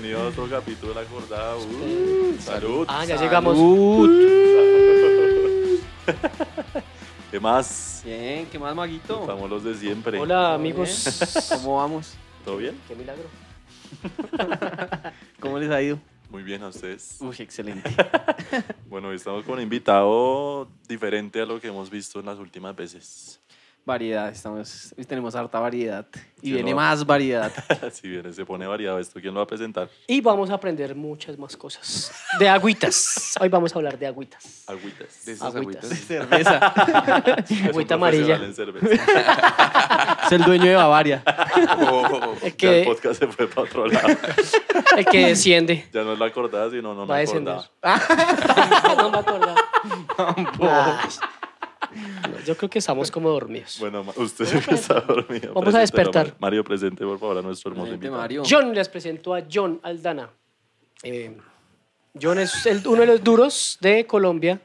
Bienvenido a otro capítulo de la. Uh, salud. Ah, ya llegamos. ¿Qué más? Bien, ¿qué más, Maguito? Estamos los de siempre. Hola, amigos. ¿Cómo vamos? ¿Todo bien? Qué milagro. ¿Cómo les ha ido? Muy bien a ustedes. Uy, excelente. Bueno, hoy estamos con un invitado diferente a lo que hemos visto en las últimas veces. Variedad, estamos, hoy tenemos harta variedad. Y viene ¿no? más variedad. si bien se pone variado esto, ¿quién lo va a presentar? Y vamos a aprender muchas más cosas. De agüitas. Hoy vamos a hablar de agüitas. Agüitas. De esas Agüitas. agüitas. Cerveza. Es un Agüita amarilla. en cerveza. es el dueño de Bavaria. Oh, El Ya el que, podcast se fue para otro lado. el que desciende. Ya no es la acordada, sino no Va a me descender. acordaba. no me acordaba. Ay. No, Yo creo que estamos como dormidos. Bueno, usted está dormido. Vamos a despertar. Mario. Mario, presente por favor a nuestro hermoso Presente, invitado. Mario. John, les presento a John Aldana. Eh, John es el- uno de los duros de Colombia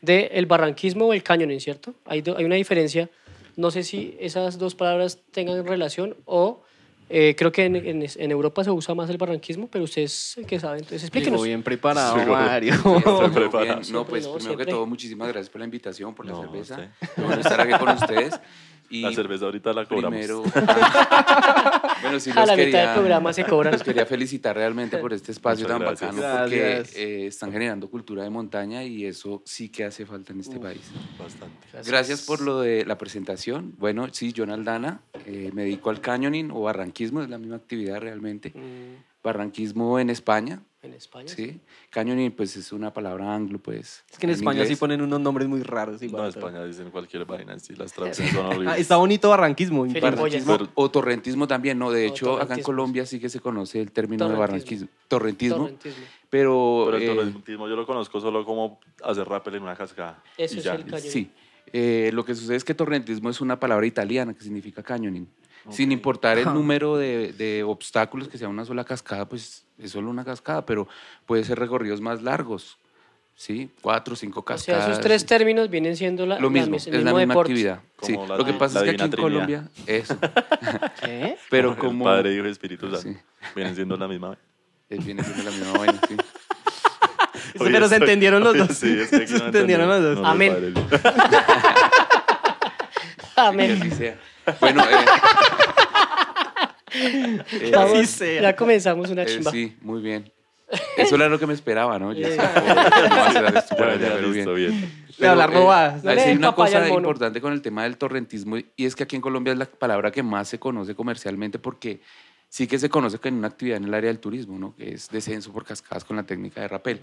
del barranquismo o el cañoning, ¿cierto? Hay, do- hay una diferencia. No sé si esas dos palabras tengan relación o eh, creo que en, en- en Europa se usa más el barranquismo, pero ustedes que saben, entonces explíquenos. bien preparado. Mario. Estoy Muy preparado. bien. No, pues no, primero siempre. que todo, muchísimas gracias por la invitación, por la No, cerveza. usted. Bueno estar aquí con ustedes. Y La cerveza ahorita la cobramos. primero. bueno, sí, a la mitad quería, del programa se cobran. los quería felicitar realmente por este espacio Muchas tan gracias. bacano, porque Gracias. eh, están generando cultura de montaña y eso sí que hace falta en este país. Bastante. Gracias por lo de la presentación. Bueno, sí, John Aldana, eh, me dedico al canyoning o barranquismo, es la misma actividad realmente. Mm, Barranquismo en España, en España. sí. Canyoning, pues es una palabra anglo, pues. Es que en España sí ponen unos nombres muy raros. No, igual, en pero- España dicen cualquier vaina, sí, las traducciones son horribles. Ah, está bonito barranquismo. Barranquismo. O torrentismo también, no. De hecho, acá en Colombia sí que se conoce el término de barranquismo. Torrentismo. Torrentismo. Pero, Pero el eh, torrentismo yo lo conozco solo como hacer rappel en una cascada. Eso y es ya. el cañoning. sí. Eh, lo que sucede es que torrentismo es una palabra italiana que significa Sin importar el número de, de obstáculos que sea una sola cascada, pues es solo una cascada, pero puede ser recorridos más largos. ¿Sí? Cuatro, cinco O sea, cascadas. esos tres términos vienen siendo la, Lo mismo, mis- el es la misma deporte. actividad. Sí. La- Lo que la pasa es que aquí en Trinidad. Colombia, eso, ¿Qué? pero El como... Padre, Hijo y Espíritu Santo. Sí. Vienen siendo la misma. eh, Viene siendo la misma vaina, sí. Oye, Pero se entendieron los dos. Sí, Se no entendieron los dos. Amén. Amén. Bueno, eh, eh, Vamos, Así sea. ya comenzamos una eh, chimba. sí, muy bien. Eso era lo que me esperaba, ¿no? Ya Eh. sé, ¿cómo va a ser esto por Ya, allá? ya, Pero listo, bien. hablar. No le sí hay den una papaya cosa al mono. importante con el tema del torrentismo y es que aquí en Colombia es la palabra que más se conoce comercialmente porque sí que se conoce que en una actividad en el área del turismo, ¿no? que es descenso por cascadas con la técnica de rapel.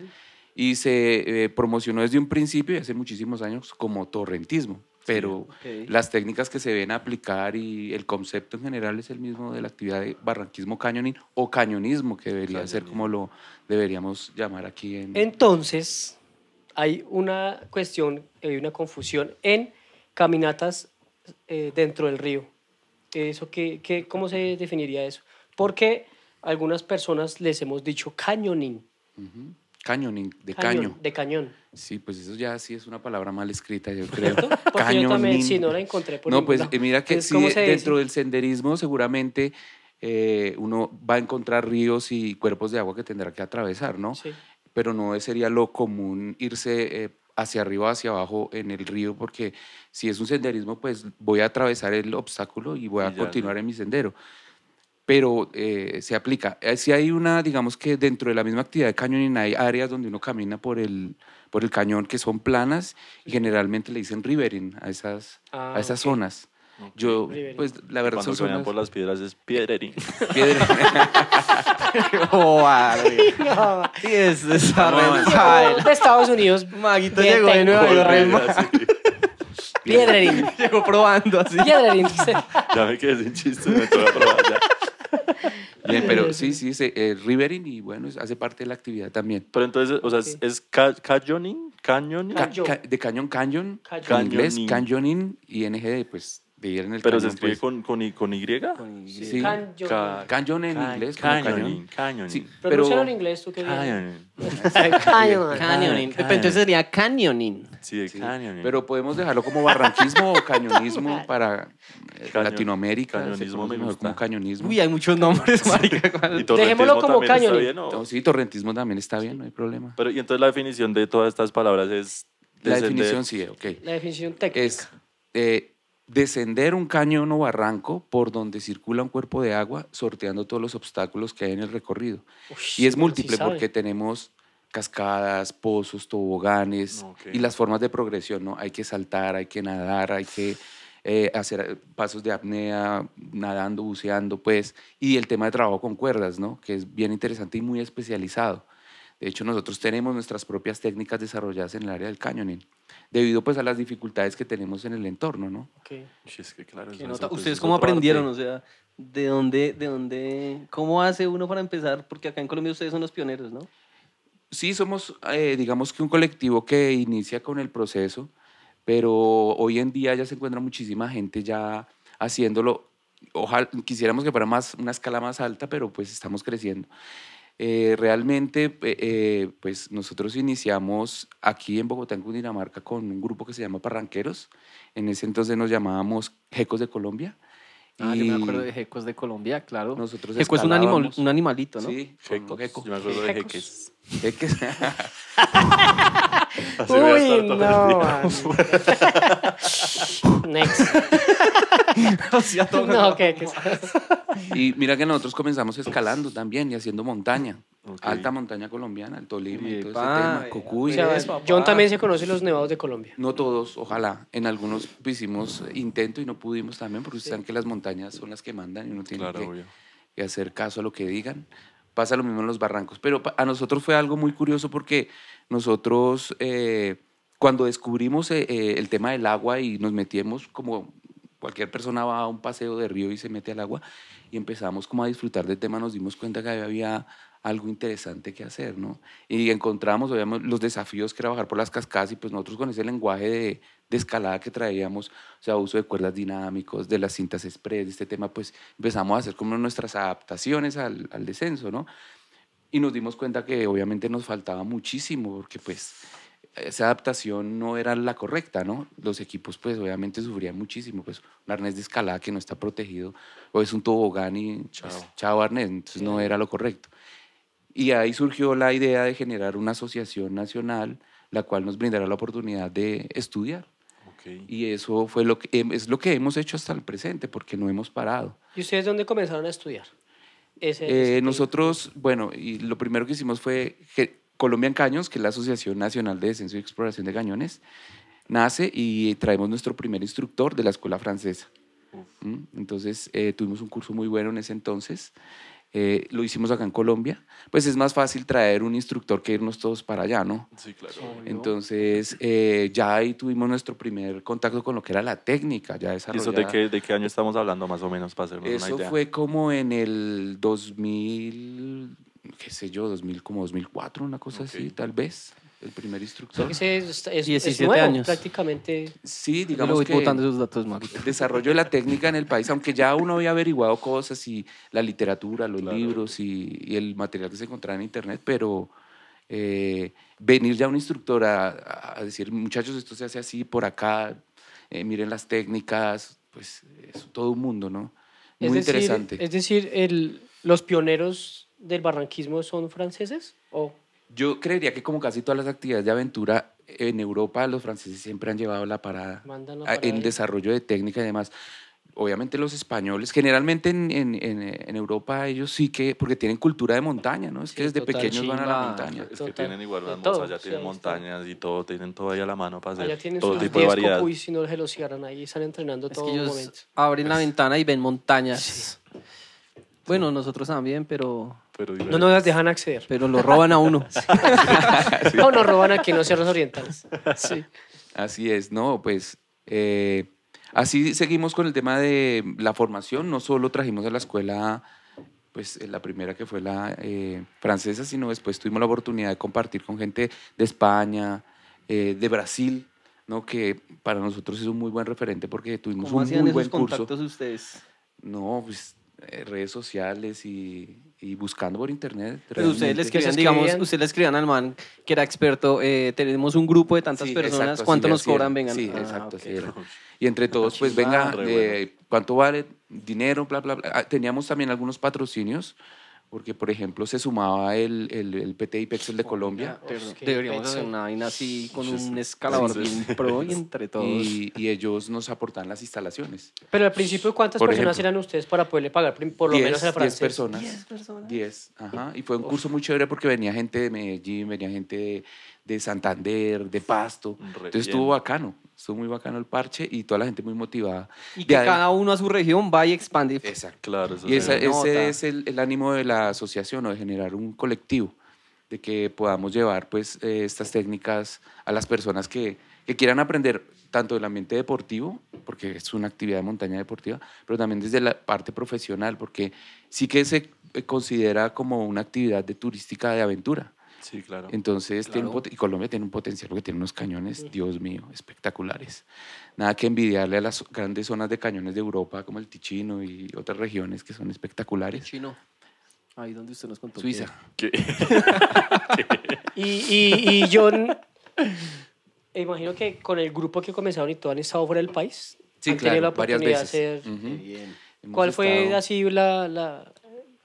Y se eh, promocionó desde un principio y hace muchísimos años como torrentismo, pero ok. las técnicas que se ven aplicar y el concepto en general es el mismo de la actividad de barranquismo cañoning o cañonismo, que debería ser como lo deberíamos llamar aquí en... Entonces, hay una cuestión, hay una confusión en caminatas eh, dentro del río. Eso que, que- ¿Cómo se definiría eso? Porque algunas personas les hemos dicho cañoning. Ujú. Cañoning, de cañón, caño. De cañón. Sí, pues eso ya sí es una palabra mal escrita, yo creo. Porque yo también, sí, no la encontré por No, pues lado. mira que sí, ¿cómo se dentro dice? del senderismo seguramente eh, uno va a encontrar ríos y cuerpos de agua que tendrá que atravesar, ¿no? Sí. Pero no sería lo común irse eh, hacia arriba o hacia abajo en el río, porque si es un senderismo, pues voy a atravesar el obstáculo y voy Y a ya, continuar ya. en mi sendero. Pero eh, se aplica. Eh, Si hay una, digamos que dentro de la misma actividad de canyoning hay áreas donde uno camina por el, por el cañón que son planas y generalmente le dicen rivering a esas, Ah, a esas ok. zonas. Yo, Riverine. pues la verdad Cuando son caminan zonas... por las piedras es piedrerín. piedra- Oh. No, Sí, es esa red de Estados Unidos, Maguito Bien llegó de Nueva York. Piedrerín. Llegó probando así. Piedrerín. dice. Ya me quedé sin chiste, me probar ya. Bien, pero sí, sí, se- eh, rivering y bueno, hace parte de la actividad también. Pero entonces, o sea, es, Ok. es ca- canyoning, canyoning. Ca- Cañón. ca- de cañón, canyon, Cañón. en inglés, Canyoning. canyoning y NG de, pues, en el Pero se cañón, escribe pues. con, con, y, con Y. Con Y. Sí, Canyon. Ca- Cañón en Ca- inglés, como Canyoning, cañón. canyoning. Sí, Pronúncialo pero en inglés, tú qué bien. Canyoning. Canyon. Canyoning. Canyoning. Pero entonces sería canyoning. Sí, de Sí, canyoning. Pero podemos dejarlo como barranquismo o cañonismo para eh, Cañon- Latinoamérica. se cañonismo conoce me mejor gusta. como cañonismo. Uy, hay muchos nombres, marica. ¿Y torrentismo Dejémoslo como también está canyoning. bien, o? No, sí, torrentismo también está bien, no hay problema. Pero, y entonces la definición de todas estas palabras es... La descender- definición sí, ok. La definición técnica. Es eh, descender un cañón o barranco por donde circula un cuerpo de agua, sorteando todos los obstáculos que hay en el recorrido. Y es múltiple porque tenemos cascadas, pozos, toboganes y las formas de progresión, ¿no? Hay que saltar, hay que nadar, hay que eh, hacer eh, pasos de apnea, nadando, buceando, pues, y el tema de trabajo con cuerdas, ¿no? Que es bien interesante y muy especializado. De hecho, nosotros tenemos nuestras propias técnicas desarrolladas en el área del canyoning, debido pues a las dificultades que tenemos en el entorno, ¿no? Ok. Uy, es que claro, ¿Ustedes es cómo aprendieron? arte. O sea, ¿de dónde, de dónde, cómo hace uno para empezar? Porque acá en Colombia ustedes son los pioneros, ¿no? Sí, somos, eh, digamos que un colectivo que inicia con el proceso, pero hoy en día ya se encuentra muchísima gente ya haciéndolo. Ojalá, quisiéramos que fuera más, una escala más alta, pero pues estamos creciendo. Eh, realmente, eh, pues nosotros iniciamos aquí en Bogotá, en Cundinamarca, con un grupo que se llama Parranqueros. En ese entonces nos llamábamos Jecos de Colombia. Ah, yo me acuerdo de Jecos de Colombia, claro. Nosotros Jeco es un, animal, un animalito, ¿no? Sí, Jecos, Jeco. Yo me acuerdo de Jecos. jeques. Jeques. Así voy a estar Uy, todo no. el día. man. Next. O sea, todo- No, ¿qué? qué? Y mira que nosotros comenzamos escalando también y haciendo montaña. Alta montaña colombiana, el Tolima y todo ese tema. O sea, Pues. John también se conoce los nevados de Colombia. No todos, ojalá. En algunos hicimos intento y no pudimos también, porque ustedes saben que las montañas son las que mandan y uno tiene Claro, que, que hacer caso a lo que digan. Pasa lo mismo en los barrancos. Pero a nosotros fue algo muy curioso porque nosotros, eh, cuando descubrimos eh, eh, el tema del agua y nos metimos como cualquier persona va a un paseo de río y se mete al agua y empezamos como a disfrutar del tema, nos dimos cuenta que había algo interesante que hacer, ¿no? Y encontramos, obviamente, los desafíos que era bajar por las cascadas y pues nosotros con ese lenguaje de, escalada que traíamos, o sea, uso de cuerdas dinámicos, de las cintas express, este tema, pues empezamos a hacer como nuestras adaptaciones al, al descenso, ¿no? Y nos dimos cuenta que obviamente nos faltaba muchísimo, porque pues esa adaptación no era la correcta, ¿no? Los equipos pues obviamente sufrían muchísimo, pues un arnés de escalada que no está protegido, o es un tobogán y pues, Chao. chao arnés, entonces no era lo correcto. Y ahí surgió la idea de generar una asociación nacional, la cual nos brindará la oportunidad de estudiar. Ok. Y eso fue lo que, em, es lo que hemos hecho hasta el presente, porque no hemos parado. ¿Y ustedes dónde comenzaron a estudiar? Ese- Eh, ese- nosotros, bueno, y lo primero que hicimos fue Colombian Cañons, que es la Asociación Nacional de Descenso y Exploración de Cañones, nace y traemos nuestro primer instructor de la escuela francesa. ¿Mm? Entonces, eh, tuvimos un curso muy bueno en ese entonces. Eh, lo hicimos acá en Colombia. Pues es más fácil traer un instructor que irnos todos para allá, ¿no? Sí, claro. Entonces, eh, ya ahí tuvimos nuestro primer contacto con lo que era la técnica ya ¿Y eso desarrollada. de qué, de qué año estamos hablando más o menos para hacernos una Eso idea? fue como en el 2000, qué sé yo, 2000, como 2004, una cosa así, Ok. tal vez, el primer O sea, instructor. que ese es, es- es 17 nuevo, años. prácticamente. Sí, digamos voy que botando esos datos, el desarrollo de la técnica en el país, aunque ya uno había averiguado cosas y la literatura, los Claro. libros y, y el material que se encontraba en internet, pero eh, venir ya un instructor a, a decir, muchachos, esto se hace así por acá, eh, miren las técnicas, pues es todo un mundo, ¿no? Muy es decir, interesante. Es decir, el, los pioneros del barranquismo son franceses o Yo creería que como casi todas las actividades de aventura en Europa, los franceses siempre han llevado la parada en ahí? desarrollo de técnica y demás. Obviamente los españoles, generalmente en, en- en- en Europa ellos sí que, porque tienen cultura de montaña, ¿no? Es que Sí, desde total, pequeños van a la chimba. montaña. Es que Total. tienen igual todo, allá sí, tienen está. montañas y todo, tienen todo ahí a la mano para hacer Allá tienen todo sus tipo de 10 variedad. cocuy si no se los cierran ahí, están entrenando Es todo que el ellos momento. abren la ventana y ven montañas. Bueno, nosotros también, pero, Pero No nos las dejan acceder. pero lo roban a uno. No nos roban aquí en los cerros orientales. Sí. Así es, ¿no? Pues eh, así seguimos con el tema de la formación. No solo trajimos a la escuela, pues eh, la primera que fue la eh, francesa, sino después tuvimos la oportunidad de compartir con gente de España, eh, de Brasil. ¿no? que para nosotros es un muy buen referente porque tuvimos ¿Cómo un hacían muy esos buen curso. contactos ustedes? No, pues redes sociales y, y buscando por internet. Pero ustedes le escribían, digamos, ustedes le escribían al man que era experto, eh, tenemos un grupo de tantas Sí, personas, exacto, ¿cuánto le nos cobran? Vengan. Sí, Ah, exacto, ok. así era. Y entre todos, pues venga, eh, ¿cuánto vale? Dinero, bla, bla, bla. Ah, Teníamos también algunos patrocinios, porque por ejemplo se sumaba el, el, el PTI Pexel de Colombia. Qué Deberíamos hacer una vaina así con un escalador bien pro y entre todos. Y, y ellos nos aportaban las instalaciones. Pero al principio, ¿cuántas Por personas ejemplo. eran ustedes para poderle pagar por lo Diez- menos a la diez personas. Diez personas. 10, ajá. Y fue un curso muy chévere porque venía gente de Medellín, venía gente de, de Santander, de Pasto. Re Entonces bien. estuvo bacano, estuvo muy bacano el parche y toda la gente muy motivada. Y De que cada uno a su región va y expande. Exacto. Claro, eso Y esa- ese es el, el ánimo de la asociación, o de generar un colectivo, de que podamos llevar pues, eh, estas técnicas a las personas que, que quieran aprender tanto del ambiente deportivo, porque es una actividad de montaña deportiva, pero también desde la parte profesional, porque sí que se eh, considera como una actividad de turística de aventura. Sí, claro. Entonces, tiene un Claro. y Colombia tiene un potencial porque tiene unos cañones, Dios mío, espectaculares. Nada que envidiarle a las grandes zonas de cañones de Europa, como el Ticino y otras regiones que son espectaculares. Chino. Ahí donde usted nos contó. Suiza. ¿Qué? Y, y, y John, imagino que con el grupo que comenzaron y todo han estado fuera del país. Sí, han tenido la claro, varias veces. de hacer. Ujú. que- Bien. ¿Cuál fue estado- así la, la,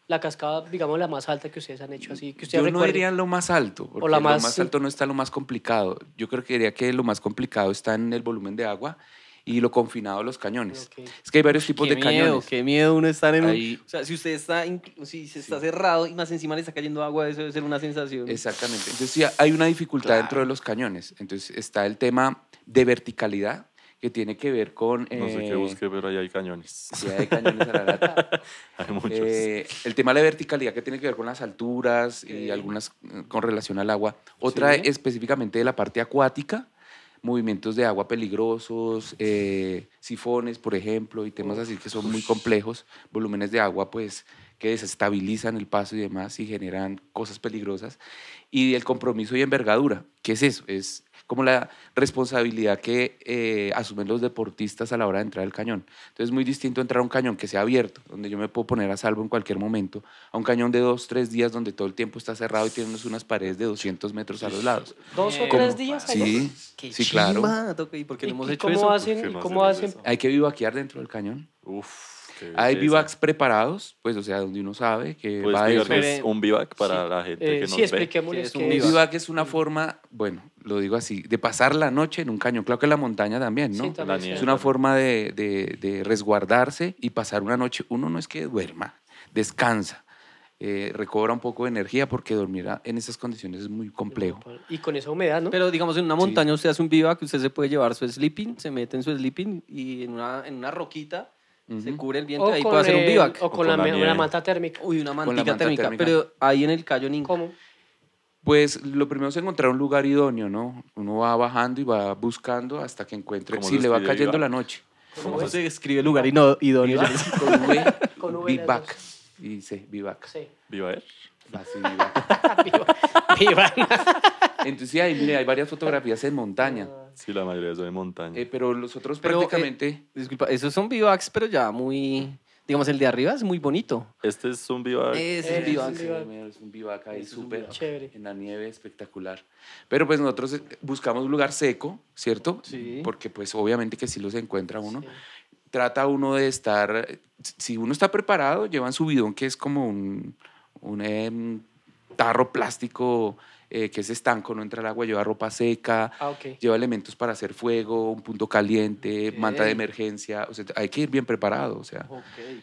la cascada, digamos, la más alta que ustedes han hecho? Así que ustedes Yo no diría lo más alto, porque la lo más- más alto no está lo más complicado. Yo creo que diría que lo más complicado está en el volumen de agua y lo confinado de los cañones. Ok. Es que hay varios tipos Qué de miedo, cañones. qué miedo uno estar en un... Ahí- O sea, si usted está, si se está cerrado y más encima le está cayendo agua, eso debe ser una sensación. Exactamente. Entonces sí, hay una dificultad dentro de los cañones. Entonces está el tema de verticalidad que tiene que ver con... No sé qué eh, busque, pero ahí hay cañones. sí, hay cañones a la lata. Hay muchos. Eh, el tema de la verticalidad que tiene que ver con las alturas y algunas eh, con relación al agua. Otra Sí. específicamente de la parte acuática, movimientos de agua peligrosos, eh, sifones, por ejemplo, y temas así que son muy complejos, volúmenes de agua pues que desestabilizan el paso y demás y generan cosas peligrosas. Y el compromiso y envergadura, ¿qué es eso? Es como la responsabilidad que eh, asumen los deportistas a la hora de entrar al cañón. Entonces es muy distinto entrar a un cañón que sea abierto, donde yo me puedo poner a salvo en cualquier momento, a un cañón de dos, tres días donde todo el tiempo está cerrado y tiene unas paredes de 200 metros a los lados. ¿Dos o tres días? Sí, Qué sí, claro. ¿Y por qué ¿Y- no hemos y hecho cómo eso? hacen? ¿Por qué no ¿Cómo hacen? eso? Hay que vivaquear dentro del cañón. Uf. Hay bivacs preparados, pues, o sea, donde uno sabe que ¿Puedes va a explicar qué es un bivac para la gente Eh, que sí, nos ve? expliquémosles ¿Qué es un Un es. bivac? bivac es una forma, bueno, lo digo así, de pasar la noche en un cañón. Claro que en la montaña también, ¿no? Sí, también, sí. Es una forma de, de- de resguardarse y pasar una noche. Uno no es que duerma, descansa, eh, recobra un poco de energía porque dormir a- en esas condiciones es muy complejo. Y con esa humedad, ¿no? Pero digamos, en una montaña usted hace un bivac, usted se puede llevar su sleeping, se mete en su sleeping y en una, en una roquita se cubre el viento o y ahí puede hacer un bivac. o con, con la, una manta térmica. Uy, una manta térmica, térmica. Pero ahí en el cañón ¿Cómo? Pues lo primero es encontrar un lugar idóneo, ¿no? Uno va bajando y va buscando hasta que encuentre. ¿Cómo Si le va cayendo bivac? la noche. ¿Cómo se escribe el lugar idóneo? Con V, Con V bivac. Y dice bivac. Sí. ¿Vivaer? Así, bivac. Viva. Entonces, sí, ahí, mire, hay varias fotografías en montaña. Sí, la mayoría son de montaña. Eh, pero los otros Pero, eh, prácticamente... Disculpa, esos son bivacs, pero ya muy... Digamos, el de arriba es muy bonito. este es un bivac. Ese es un Sí, bivac. mira, es un bivac ahí Ese es un súper. Chévere. en la nieve, espectacular. Pero pues nosotros eh, buscamos un lugar seco, ¿cierto? Sí. Porque pues obviamente que si los encuentra uno. Sí. Trata uno de estar, si uno está preparado, llevan su bidón que es como un, un em, tarro plástico eh, que es estanco, no entra el agua, lleva ropa seca, Ah, ok. lleva elementos para hacer fuego, un punto caliente, manta de emergencia, o sea, hay que ir bien preparado, o sea.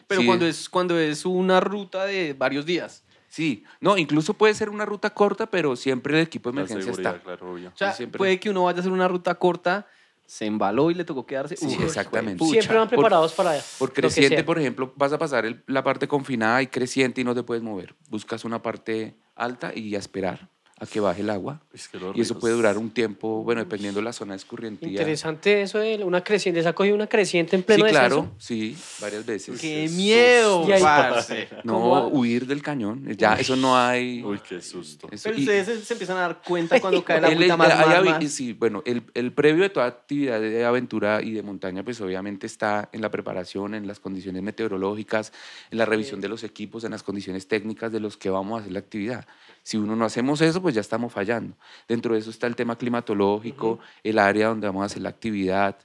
Pero Sí. cuando, es, cuando es una ruta de varios días. Sí, no, incluso puede ser una ruta corta, pero siempre el equipo de emergencia está. claro, obvio. O sea, siempre- puede que uno vaya a hacer una ruta corta, se embaló y le tocó quedarse. Sí, Uf, exactamente. pucha. Siempre van por- preparados para Por lo que creciente, por ejemplo, vas a pasar el- la parte confinada y creciente y no te puedes mover. Buscas una parte alta y a esperar a que baje el agua. Es que Y eso puede durar un tiempo, bueno, dependiendo de la zona de escurrientía. Interesante eso de una creciente. ¿Les ha cogido una creciente en Sí, pleno claro, descenso? sí, varias veces. ¡Qué miedo, Y ahí- parce! No, huir del cañón. Ya, eso no hay. Uy, qué susto. eso- Pero y- ustedes se, empiezan a dar cuenta cuando cae la agüita más, hay más. Sí, bueno, el, el previo de toda actividad de aventura y de montaña, pues obviamente está en la preparación, en las condiciones meteorológicas, en la revisión de los equipos, en las condiciones técnicas de los que vamos a hacer la actividad. Si uno no hacemos eso, pues ya estamos fallando. Dentro de eso está el tema climatológico, el área donde vamos a hacer la actividad.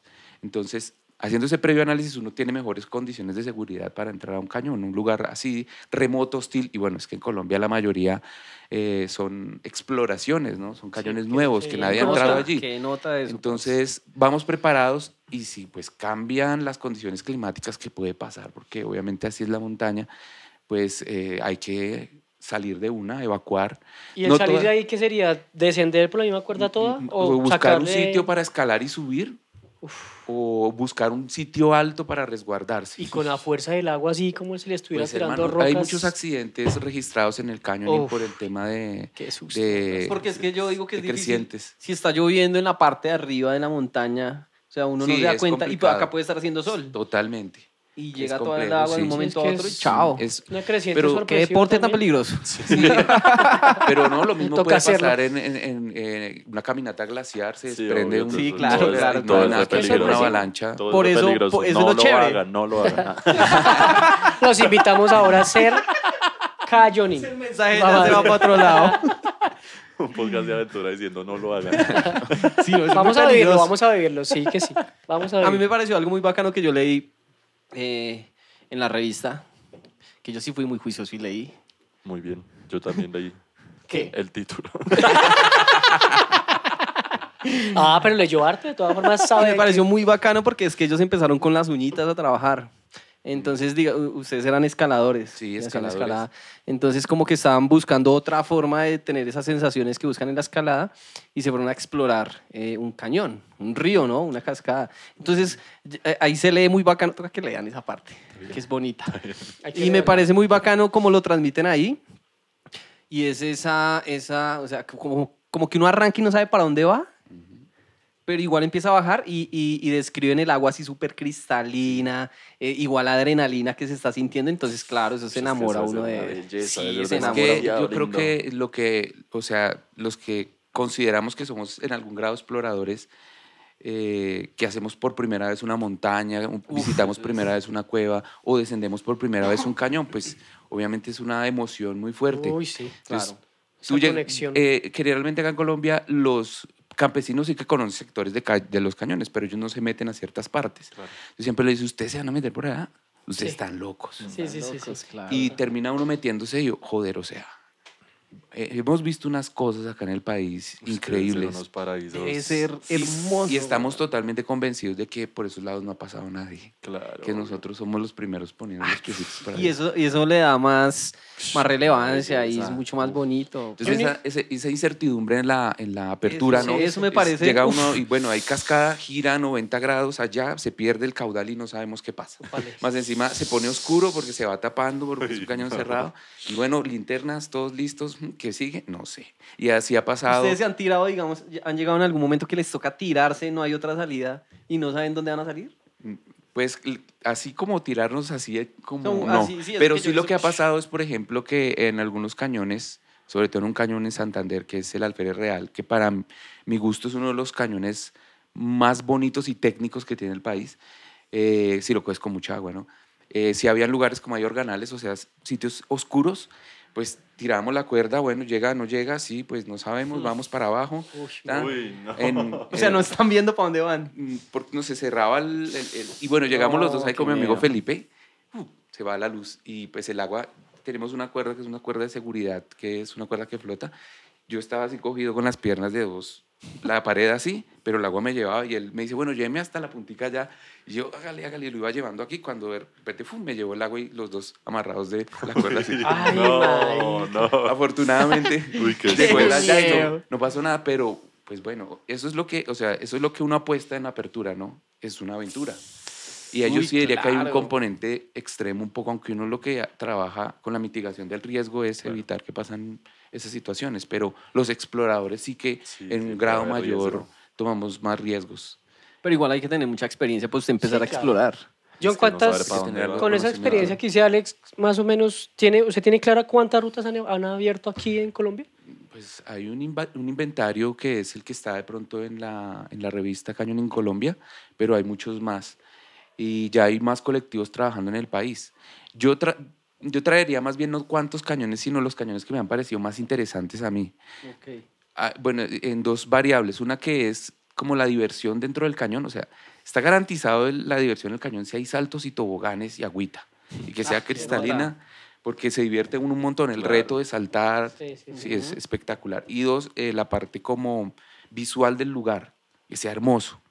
Entonces, haciendo ese previo análisis, uno tiene mejores condiciones de seguridad para entrar a un cañón, un lugar así remoto, hostil. Y bueno, es que en Colombia la mayoría eh, son exploraciones, ¿no? Son cañones que- nuevos que que nadie ha entrado allí. ¿Qué nota eso? Entonces, vamos preparados y si pues cambian las condiciones climáticas que puede pasar, porque obviamente así es la montaña, pues eh, hay que salir de una, evacuar. ¿Y el No salir toda- de ahí qué sería? ¿Descender por la misma cuerda toda? o buscar un sacarle- sitio para escalar y subir, o buscar un sitio alto para resguardarse. Y con la fuerza del agua así como si le estuviera Pues, tirando hermano, rocas. hay muchos accidentes registrados en el cañón Uf. por el tema de, Qué susto. de, Porque es que yo digo que es difícil. crecientes. Si está lloviendo en la parte de arriba de la montaña, o sea, uno no Sí, se da cuenta y complicado. acá puede estar haciendo sol. Totalmente. Y llega toda el agua de un sí. momento Sí, a es otro y chao. Es, Una creciente Pero, ¿qué ¿Qué sorpresiva deporte tan peligroso? Sí, pero no, lo mismo Toca puede hacerlo. pasar en, en- en, eh, una caminata glaciar, se Sí, desprende un... Sí, todo- claro, todo claro, todo es peligroso. una avalancha. Todo Por es eso- peligroso. por- eso no es lo lo chévere. hagan, no lo hagan. Los invitamos ahora a hacer cañoning. El mensaje ya se va para otro lado. Un podcast de aventura diciendo no lo hagan. Sí, Vamos a vivirlo, vamos a vivirlo, sí que sí. Vamos a A mí me pareció algo muy bacano que yo leí eh, en la revista, que yo sí fui muy juicioso y leí. Muy bien. Yo también leí ¿Qué? el título. Ah, pero leyó arte, de todas formas Y sabe. me que- pareció muy bacano porque es que ellos empezaron con las uñitas a trabajar. Entonces, diga, ustedes eran escaladores. Sí, escaladores. escalada. Entonces, como que estaban buscando otra forma de tener esas sensaciones que buscan en la escalada y se fueron a explorar eh, un cañón, un río, ¿no? Una cascada. Entonces, eh, ahí se lee muy bacano. Toca que lean esa parte, que es bonita. Y me parece muy bacano cómo lo transmiten ahí. Y es esa, esa o sea, como, como que uno arranca y no sabe para dónde va, pero igual empieza a bajar y, y, y describen el agua así súper cristalina, eh, igual la adrenalina que se está sintiendo. Entonces, claro, eso se Es que enamora uno de... belleza, sí, es se enamora. que yo creo que lo que, o sea, los que consideramos que somos en algún grado exploradores, eh, que hacemos por primera vez una montaña, un- visitamos primera vez una cueva o descendemos por primera vez un cañón, pues obviamente es una emoción muy fuerte. Uy, sí, Entonces, claro. Esa conexión. eh, que realmente acá en Colombia los campesinos sí que conocen sectores de, ca- de los cañones, pero ellos no se meten a ciertas partes. Yo siempre le digo, ustedes se van a meter por allá, ustedes Sí. están locos. Sí, sí, sí, sí. Y termina uno metiéndose y yo, joder, o sea, eh, hemos visto unas cosas acá en el país Ustedes increíbles. eran unos paraísos. Debe ser hermoso. Y estamos totalmente convencidos de que por esos lados no ha pasado nadie. Claro. Que nosotros somos los primeros poniendo los piecitos para Y eso, y eso le da más, más relevancia y es mucho más bonito. Entonces, esa, ese- esa incertidumbre en la, en la apertura, Eso ¿no? sí, eso me parece- Llega uno y bueno, hay cascada, gira 90 grados allá, se pierde el caudal y no sabemos qué pasa. Vale. Más encima se pone oscuro porque se va tapando, porque es un cañón no. cerrado. Y bueno, linternas, todos listos. ¿Qué sigue? No sé. Y así ha pasado. Ustedes se han tirado, digamos, han llegado en algún momento que les toca tirarse, no hay otra salida y no saben dónde van a salir. Pues l- así como tirarnos así como Son- no. así, sí, Pero sí lo que ha pasado es, por ejemplo, que en algunos cañones, sobre todo en un cañón en Santander, que es el Alférez Real, que para mi gusto es uno de los cañones más bonitos y técnicos que tiene el país, eh, si lo coges con mucha agua, ¿no? Eh, si habían lugares como hay organales, o sea, sitios oscuros, pues tiramos la cuerda, bueno, llega, no llega, sí, pues no sabemos, vamos para abajo. Uy, no. En- O sea, no están viendo para dónde van. Mm, porque no se cerraba el, el- el- y bueno llegamos los dos ahí con mi amigo miedo. Felipe uh, se va la luz y pues el agua tenemos una cuerda que es una cuerda de seguridad que es una cuerda que flota yo estaba así cogido con las piernas de dos la pared así pero el agua me llevaba y él me dice bueno lléveme hasta la puntica allá y yo hágale hágale y lo iba llevando aquí cuando de repente ¡fum! me llevó el agua y los dos amarrados de la cuerda así Ay, no, no. afortunadamente Uy, qué llegó el susto. allá y no, no pasó nada, pero pues bueno, eso es lo que, o sea, eso es lo que uno apuesta en apertura, ¿no? Es una aventura. Y ellos Uy, sí diría que hay un claro. componente extremo un poco, aunque uno lo que trabaja con la mitigación del riesgo es evitar que pasan esas situaciones, pero los exploradores sí que Sí, en sí, un grado mayor riesgo. tomamos más riesgos. Pero igual hay que tener mucha experiencia para usted empezar Sí, a claro. explorar. John, no ¿cuántas, va. con esa experiencia que dice Alex, más o menos, tiene, ¿usted tiene clara cuántas rutas han, han abierto aquí en Colombia? Pues hay un, un inventario que es el que está de pronto en la, en la revista Cañón en Colombia, pero hay muchos más. Y ya hay más colectivos trabajando en el país. Yo, tra- yo traería más bien no cuántos cañones, sino los cañones que me han parecido más interesantes a mí. Ah, bueno, en dos variables. Una que es como la diversión dentro del cañón, o sea, está garantizado la diversión del cañón si hay saltos y toboganes y agüita, y que sea Ah, cristalina, porque se divierte uno un montón. El Claro. reto de saltar, Sí, sí, sí, es espectacular. Y dos, eh, la parte como visual del lugar, que sea hermoso.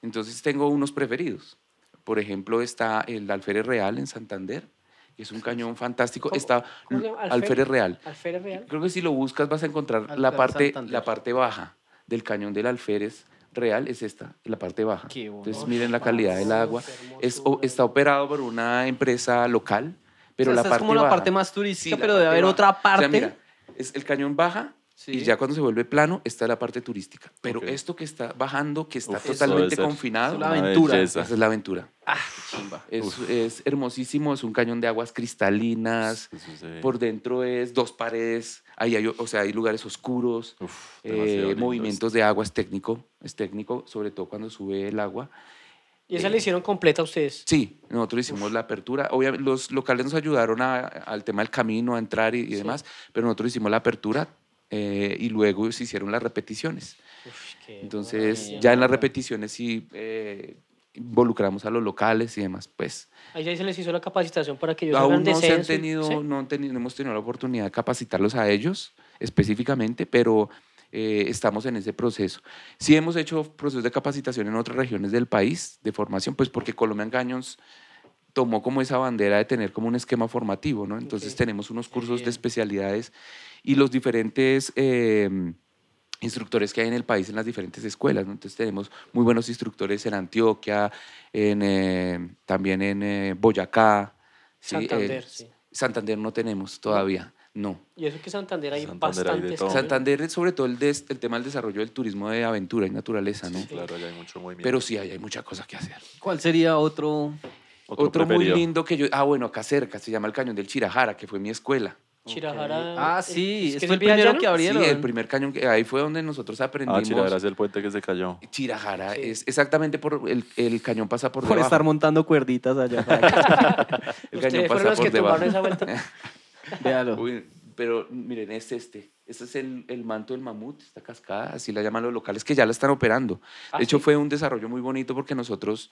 Entonces tengo unos preferidos. Por ejemplo, está el Alférez Real en Santander, que es un cañón fantástico. ¿Cómo- Está cómo? Alférez Alférez? Real. ¿Alférez Real? Creo que si lo buscas vas a encontrar la Alférez parte, Santander. la parte baja del cañón del Alférez Real, es esta, la parte baja. Qué bueno. Entonces miren la calidad del agua. Es, está operado por una empresa local, pero O sea, la esta parte es como la baja- parte más turística, la pero debe parte haber baja. otra O sea, parte. mira, es el cañón baja Sí. y ya cuando se vuelve plano está la parte turística. Pero Ok. esto que está bajando, que está Uf, totalmente confinado, Es la aventura. esa es la aventura. Ah, chimba. Es, es hermosísimo, es un cañón de aguas cristalinas. Sí. Por dentro es dos paredes, ahí hay, o sea, hay lugares oscuros, Uf, eh, movimientos de agua, es técnico, es técnico, sobre todo cuando sube el agua. ¿Y esa la hicieron completa ustedes? Sí, nosotros hicimos la apertura. Obviamente, los locales nos ayudaron a- al tema del camino, a entrar y, y demás, pero nosotros hicimos la apertura eh, y luego se hicieron las repeticiones. Uf, Entonces, ya en las repeticiones sí eh, involucramos a los locales y demás. Pues Ahí ya se les hizo la capacitación para que ellos aún no se han tenido, ¿sí? no, han tenido- no hemos tenido la oportunidad de capacitarlos a ellos específicamente, pero eh, estamos en ese proceso. Sí hemos hecho procesos de capacitación en otras regiones del país, de formación, pues porque Colombian Canyons tomó como esa bandera de tener como un esquema formativo, ¿no? Entonces Ok. tenemos unos cursos de especialidades y los diferentes eh, instructores que hay en el país en las diferentes escuelas, ¿no? Entonces tenemos muy buenos instructores en Antioquia, en, eh, también en eh, Boyacá. ¿sí? Santander, Eh, sí. Santander no tenemos todavía, no. Y eso que Santander hay Santander hay todo. cañones. Santander, sobre todo el, des- el tema del desarrollo del turismo de aventura y naturaleza, ¿no? Sí, claro, ya hay mucho movimiento. Pero sí, hay, hay muchas cosas que hacer. ¿Cuál sería otro? Otro, muy preferido. lindo que yo... Ah, bueno, acá cerca, se llama el Cañón del Chirajara, que fue mi escuela. Chirajara. Ah, sí, ¿es es que fue el primero Villallano? que abrieron. Sí, el primer cañón, que ahí fue donde nosotros Ah, aprendimos. Chirajara es el puente que se cayó. Chirajara, Sí. es exactamente por... El, el cañón pasa por, Por debajo. estar montando cuerditas allá. El cañón Ustedes fueron pasa los por que debajo. tomaron esa vuelta. Véalo. Uy, pero miren, es este. Este es el, el manto del mamut, esta cascada, así la llaman los locales, que ya la están operando. Ah, De hecho, sí. fue un desarrollo muy bonito porque nosotros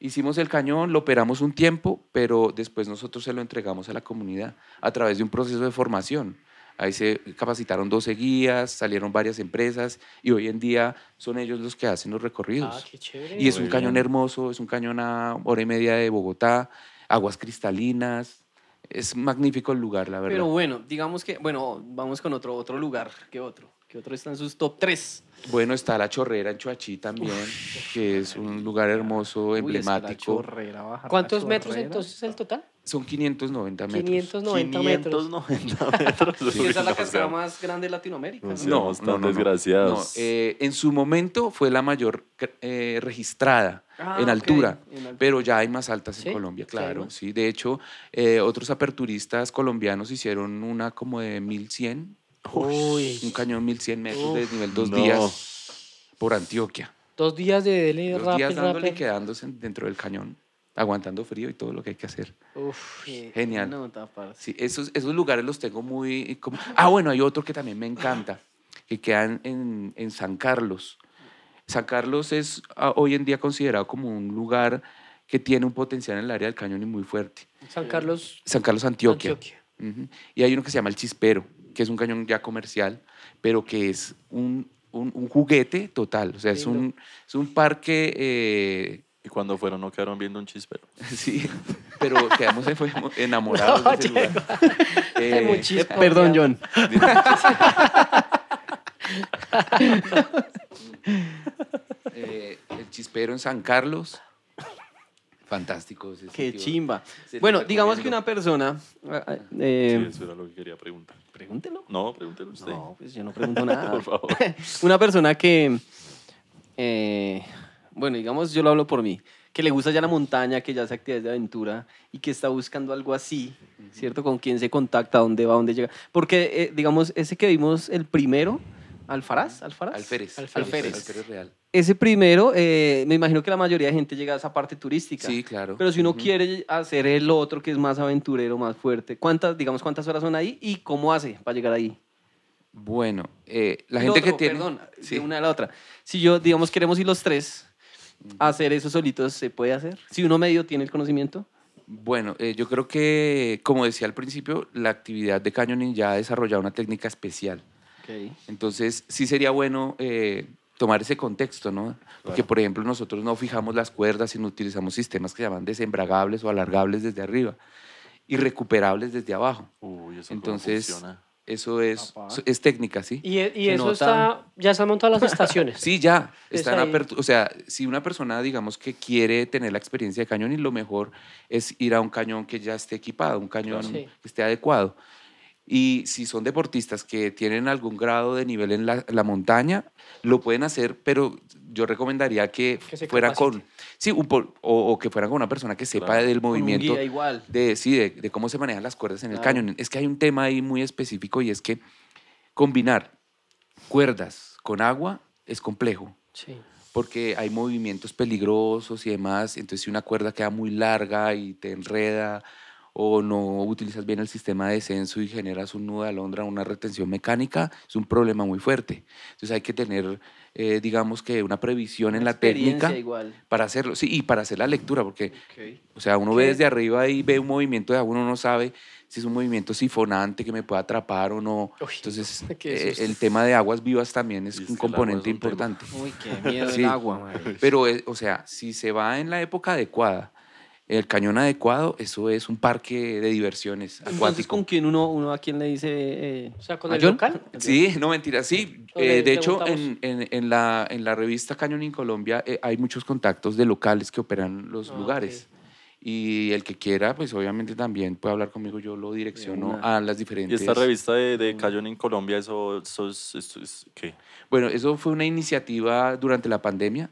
hicimos el cañón, lo operamos un tiempo, pero después nosotros se lo entregamos a la comunidad a través de un proceso de formación. Ahí se capacitaron 12 guías, salieron varias empresas y hoy en día son ellos los que hacen los recorridos. Ah, qué chévere. Y es Muy un cañón bien. hermoso, es un cañón a hora y media de Bogotá, aguas cristalinas. Es magnífico el lugar, la verdad. Pero bueno, digamos que, bueno, vamos con otro, otro lugar. ¿Qué otro? ¿Qué otro está en sus top 3? Bueno, está la Chorrera en Choachí también, que es un lugar hermoso, emblemático. ¿Cuántos metros entonces el total? Son 590 metros. 590 metros. 590 metros. Sí, esa es la cascada más grande de Latinoamérica. No ¿no? desgraciados. No, eh, en su momento fue la mayor eh, registrada Ah, en altura, en altura. pero ya hay más altas ¿Sí? en Colombia, claro. Sí, de hecho, eh, otros aperturistas colombianos hicieron una como de 1100, Uy. un cañón 1100 metros de Uf. nivel dos No. días por Antioquia. Dos días de dele Dos rápido, días dándole y quedándose dentro del cañón, aguantando frío y todo lo que hay que hacer. Uf. Genial. parce. Sí, esos, esos lugares los tengo muy... Como... Ah, bueno, hay otro que también me encanta, que quedan en, en San Carlos. San Carlos es ah, hoy en día considerado como un lugar que tiene un potencial en el área del cañón y muy fuerte. San Carlos, San Carlos, Antioquia. Y hay uno que se llama el Chispero, que es un cañón ya comercial, pero que es un, un- un juguete total. O sea, es un, es un parque... eh, Y cuando fueron no quedaron viendo un chispero. sí, pero quedamos enamorados de ese lugar. Eh, Perdón. John. Eh, el chispero en San Carlos. Fantástico. ese Qué chimba. Se Bueno, digamos que una persona... ah, ah, eh, Sí, eso era lo que quería preguntar. Pregúntelo. No, pregúntelo usted. No, pues yo no pregunto nada. Por favor. Una persona que, eh, bueno, digamos, yo lo hablo por mí, que le gusta ya la montaña, que ya hace actividades de aventura y que está buscando algo así, ¿cierto? Con quién se contacta, dónde va, dónde llega. Porque, eh, digamos, ese que vimos, el primero, Alfaraz, Alfaraz. Alférez. Alférez. Alférez. Alférez Real. Ese primero, eh, me imagino que la mayoría de gente llega a esa parte turística. Sí, claro. Pero si uno Ujú. quiere hacer el otro que es más aventurero, más fuerte, ¿cuántas, digamos, cuántas horas son ahí y cómo hace para llegar ahí? Bueno, eh, la El gente otro, que tiene... Perdón, Sí. de una a la otra. Si yo, digamos, queremos ir los tres a hacer eso solitos, ¿se puede hacer? Si uno medio tiene el conocimiento. Bueno, eh, yo creo que, como decía al principio, la actividad de canyoning ya ha desarrollado una técnica especial. Entonces, sí sería bueno eh, tomar ese contexto, ¿no? Porque, Claro. por ejemplo, nosotros no fijamos las cuerdas, sino utilizamos sistemas que se llaman desembragables o alargables desde arriba y recuperables desde abajo. Uy, eso Entonces, funciona. eso es, es técnica, ¿sí? Y, y eso está, ya están montadas las estaciones. Sí, ya. Es Está en ahí. apertu- O sea, si una persona, digamos, que quiere tener la experiencia de cañón, y lo mejor es ir a un cañón que ya esté equipado, un cañón. Sí. que esté adecuado. Y si son deportistas que tienen algún grado de nivel en la, la montaña, lo pueden hacer, pero yo recomendaría que, Que se fueran con, sí, un o, o que fueran con una persona que sepa Claro. del Con un movimiento guía igual. de, sí, de, de cómo se manejan las cuerdas en el Claro. cañón. Es que hay un tema ahí muy específico y es que combinar cuerdas con agua es complejo Sí. porque hay movimientos peligrosos y demás. Entonces, si una cuerda queda muy larga y te enreda o no utilizas bien el sistema de descenso y generas un nudo de alondra, una retención mecánica, es un problema muy fuerte. Entonces, hay que tener, eh, digamos que una previsión en la técnica igual. para hacerlo. Sí, y para hacer la lectura, porque Ok. o sea, uno ve ¿Qué? desde arriba y ve un movimiento de agua, uno no sabe si es un movimiento sifonante que me pueda atrapar o no. Uy, Entonces, eh, el tema de aguas vivas también es un componente es un importante. Uy, qué miedo Sí. el agua. Pero, eh, o sea, si se va en la época adecuada, el cañón adecuado, eso es un parque de diversiones Entonces, acuático. ¿con quién uno, uno a quién le dice? eh, O sea, con ¿a el John? local. Sí, no mentira, sí. Eh, de hecho, en, en- en la, en la revista Cañón en Colombia eh, hay muchos contactos de locales que operan los Ah, lugares. Y el que quiera, pues obviamente también puede hablar conmigo, yo lo direcciono una. a las Y diferentes... esta revista de, de Cañón en Colombia, eso, eso es, eso es- ¿qué? Bueno, eso fue una iniciativa durante la pandemia.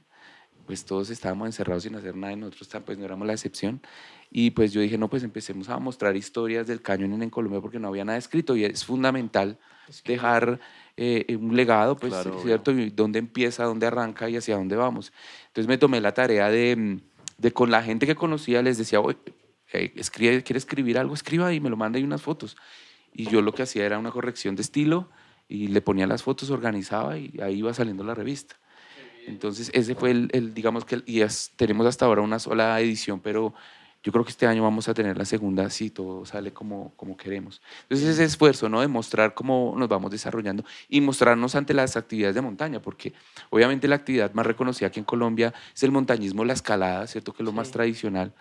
Pues todos estábamos encerrados sin hacer nada y nosotros pues no éramos la excepción. Y pues yo dije, no, pues empecemos a mostrar historias del cañón en Colombia porque no había nada escrito y es fundamental dejar eh, un legado, pues, Claro, ¿cierto? Dónde empieza, dónde arranca y hacia dónde vamos. Entonces me tomé la tarea de, mm, de con la gente que conocía, les decía, oye, eh, escribe, ¿quiere escribir algo? Escriba y me lo manda y unas fotos. Y yo lo que hacía era una corrección de estilo y le ponía las fotos, organizaba y ahí iba saliendo la revista. Entonces ese fue el, el, digamos que, el- y es- tenemos hasta ahora una sola edición, pero yo creo que este año vamos a tener la segunda si todo sale como, como queremos. Entonces ese esfuerzo, ¿no? De mostrar cómo nos vamos desarrollando y mostrarnos ante las actividades de montaña, porque obviamente la actividad más reconocida aquí en Colombia es el montañismo, la escalada, ¿cierto? Que es lo más Sí. tradicional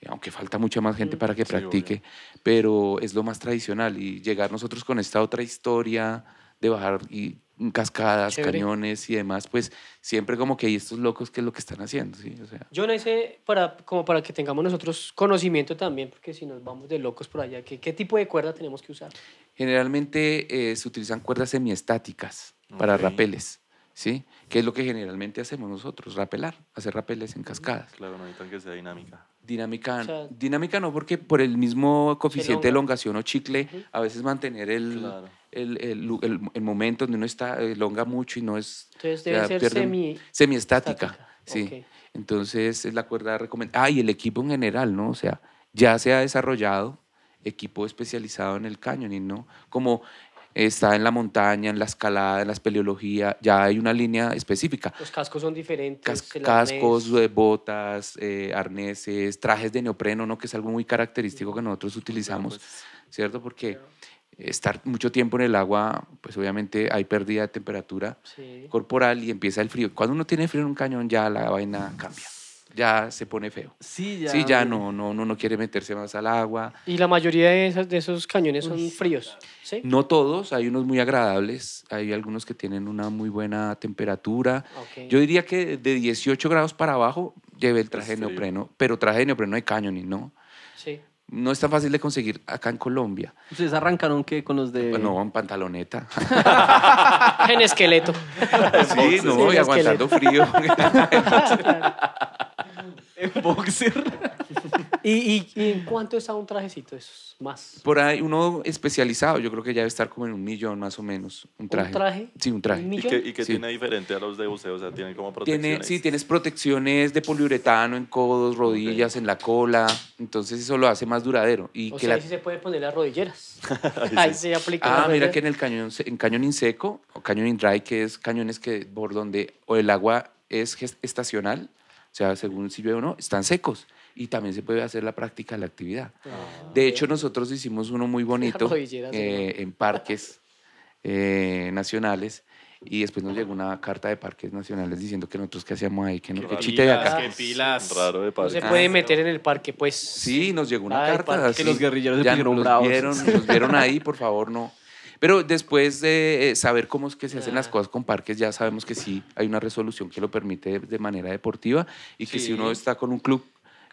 eh, aunque falta mucha más gente Mm. para que Sí, obvio. practique, pero es lo más tradicional y llegar nosotros con esta otra historia de bajar y cascadas, Chévere. cañones y demás, pues siempre como que hay estos locos que es lo que están haciendo, ¿sí? O sea, Yo no sé, para, como para que tengamos nosotros conocimiento también, porque si nos vamos de locos por allá, ¿qué, qué tipo de cuerda tenemos que usar? generalmente eh, se utilizan cuerdas semiestáticas para Ok. rapeles, ¿sí? Que es lo que generalmente hacemos nosotros, rapelar, hacer rapeles en cascadas. Claro, no necesitan que sea dinámica. Dinámica, O sea, dinámica no, porque por el mismo coeficiente de elonga. elongación o chicle, a veces mantener el, Claro. El, el, el- el momento donde uno está, elonga mucho y no es Entonces ya debe ser pierde- semi... semiestática. estática. Sí. Ok. Entonces es la cuerda recomendada. Ah, y el equipo en general, ¿no? O sea, ya se ha desarrollado equipo especializado en el canyoning, ¿no? Como está en la montaña, en la escalada, en la espeleología, ya hay una línea específica. Los cascos son diferentes. Cas- cascos, eh, botas, eh, arneses, trajes de neopreno, ¿no? Que es algo muy característico que nosotros utilizamos, Pues, ¿cierto? Porque estar mucho tiempo en el agua, pues obviamente hay pérdida de temperatura Sí. corporal y empieza el frío. Cuando uno tiene frío en un cañón ya la vaina cambia, ya se pone feo. Sí, ya. sí, ya no, no, no, no quiere meterse más al agua. Y la mayoría de, esas, de esos cañones son fríos. ¿sí? No todos, hay unos muy agradables, hay algunos que tienen una muy buena temperatura. Ok. Yo diría que de 18 grados para abajo lleve el traje de neopreno, pero traje de neopreno de canyoning, ¿no? Sí. No es tan fácil de conseguir acá en Colombia. ¿Ustedes arrancaron qué con los de...? No, en pantaloneta. En esqueleto. sí, no, Sí, y aguantando frío. En boxer. ¿Y, y, y en cuánto está un trajecito de esos? Más. Por ahí uno especializado, yo creo que ya debe estar como en un millón más o menos. Un traje. traje? Sí, un traje. ¿Un ¿Y millón? qué, y qué Sí. tiene diferente a los de buceo? O sea, tiene como Tiene, protecciones. sí, tienes protecciones de poliuretano en codos, rodillas, en la cola. Entonces eso lo hace más duradero. Y O que sea, la- ahí sí se puede poner las rodilleras. ahí se aplica. Ah, mira que en el cañón, se- en cañón seco o cañón dry, que es cañones que por donde o el agua es estacional, sea, según si llueve o no, están secos. Y también se puede hacer la práctica de la actividad. Ah, De hecho, nosotros hicimos uno muy bonito eh, en parques eh, nacionales. Y después nos llegó una carta de parques nacionales diciendo que nosotros qué hacíamos ahí, que no, que raro. chiste de acá. qué pilas. Raro de No se puede meter en el parque, pues. Sí, nos llegó una Ay, carta. para que así. los guerrilleros se Ya nos bravos. Vieron, nos vieron ahí, por favor, no. Pero después de eh, saber cómo es que se hacen las Ah. cosas con parques, ya sabemos que sí hay una resolución que lo permite de, manera deportiva y que si uno está con un club,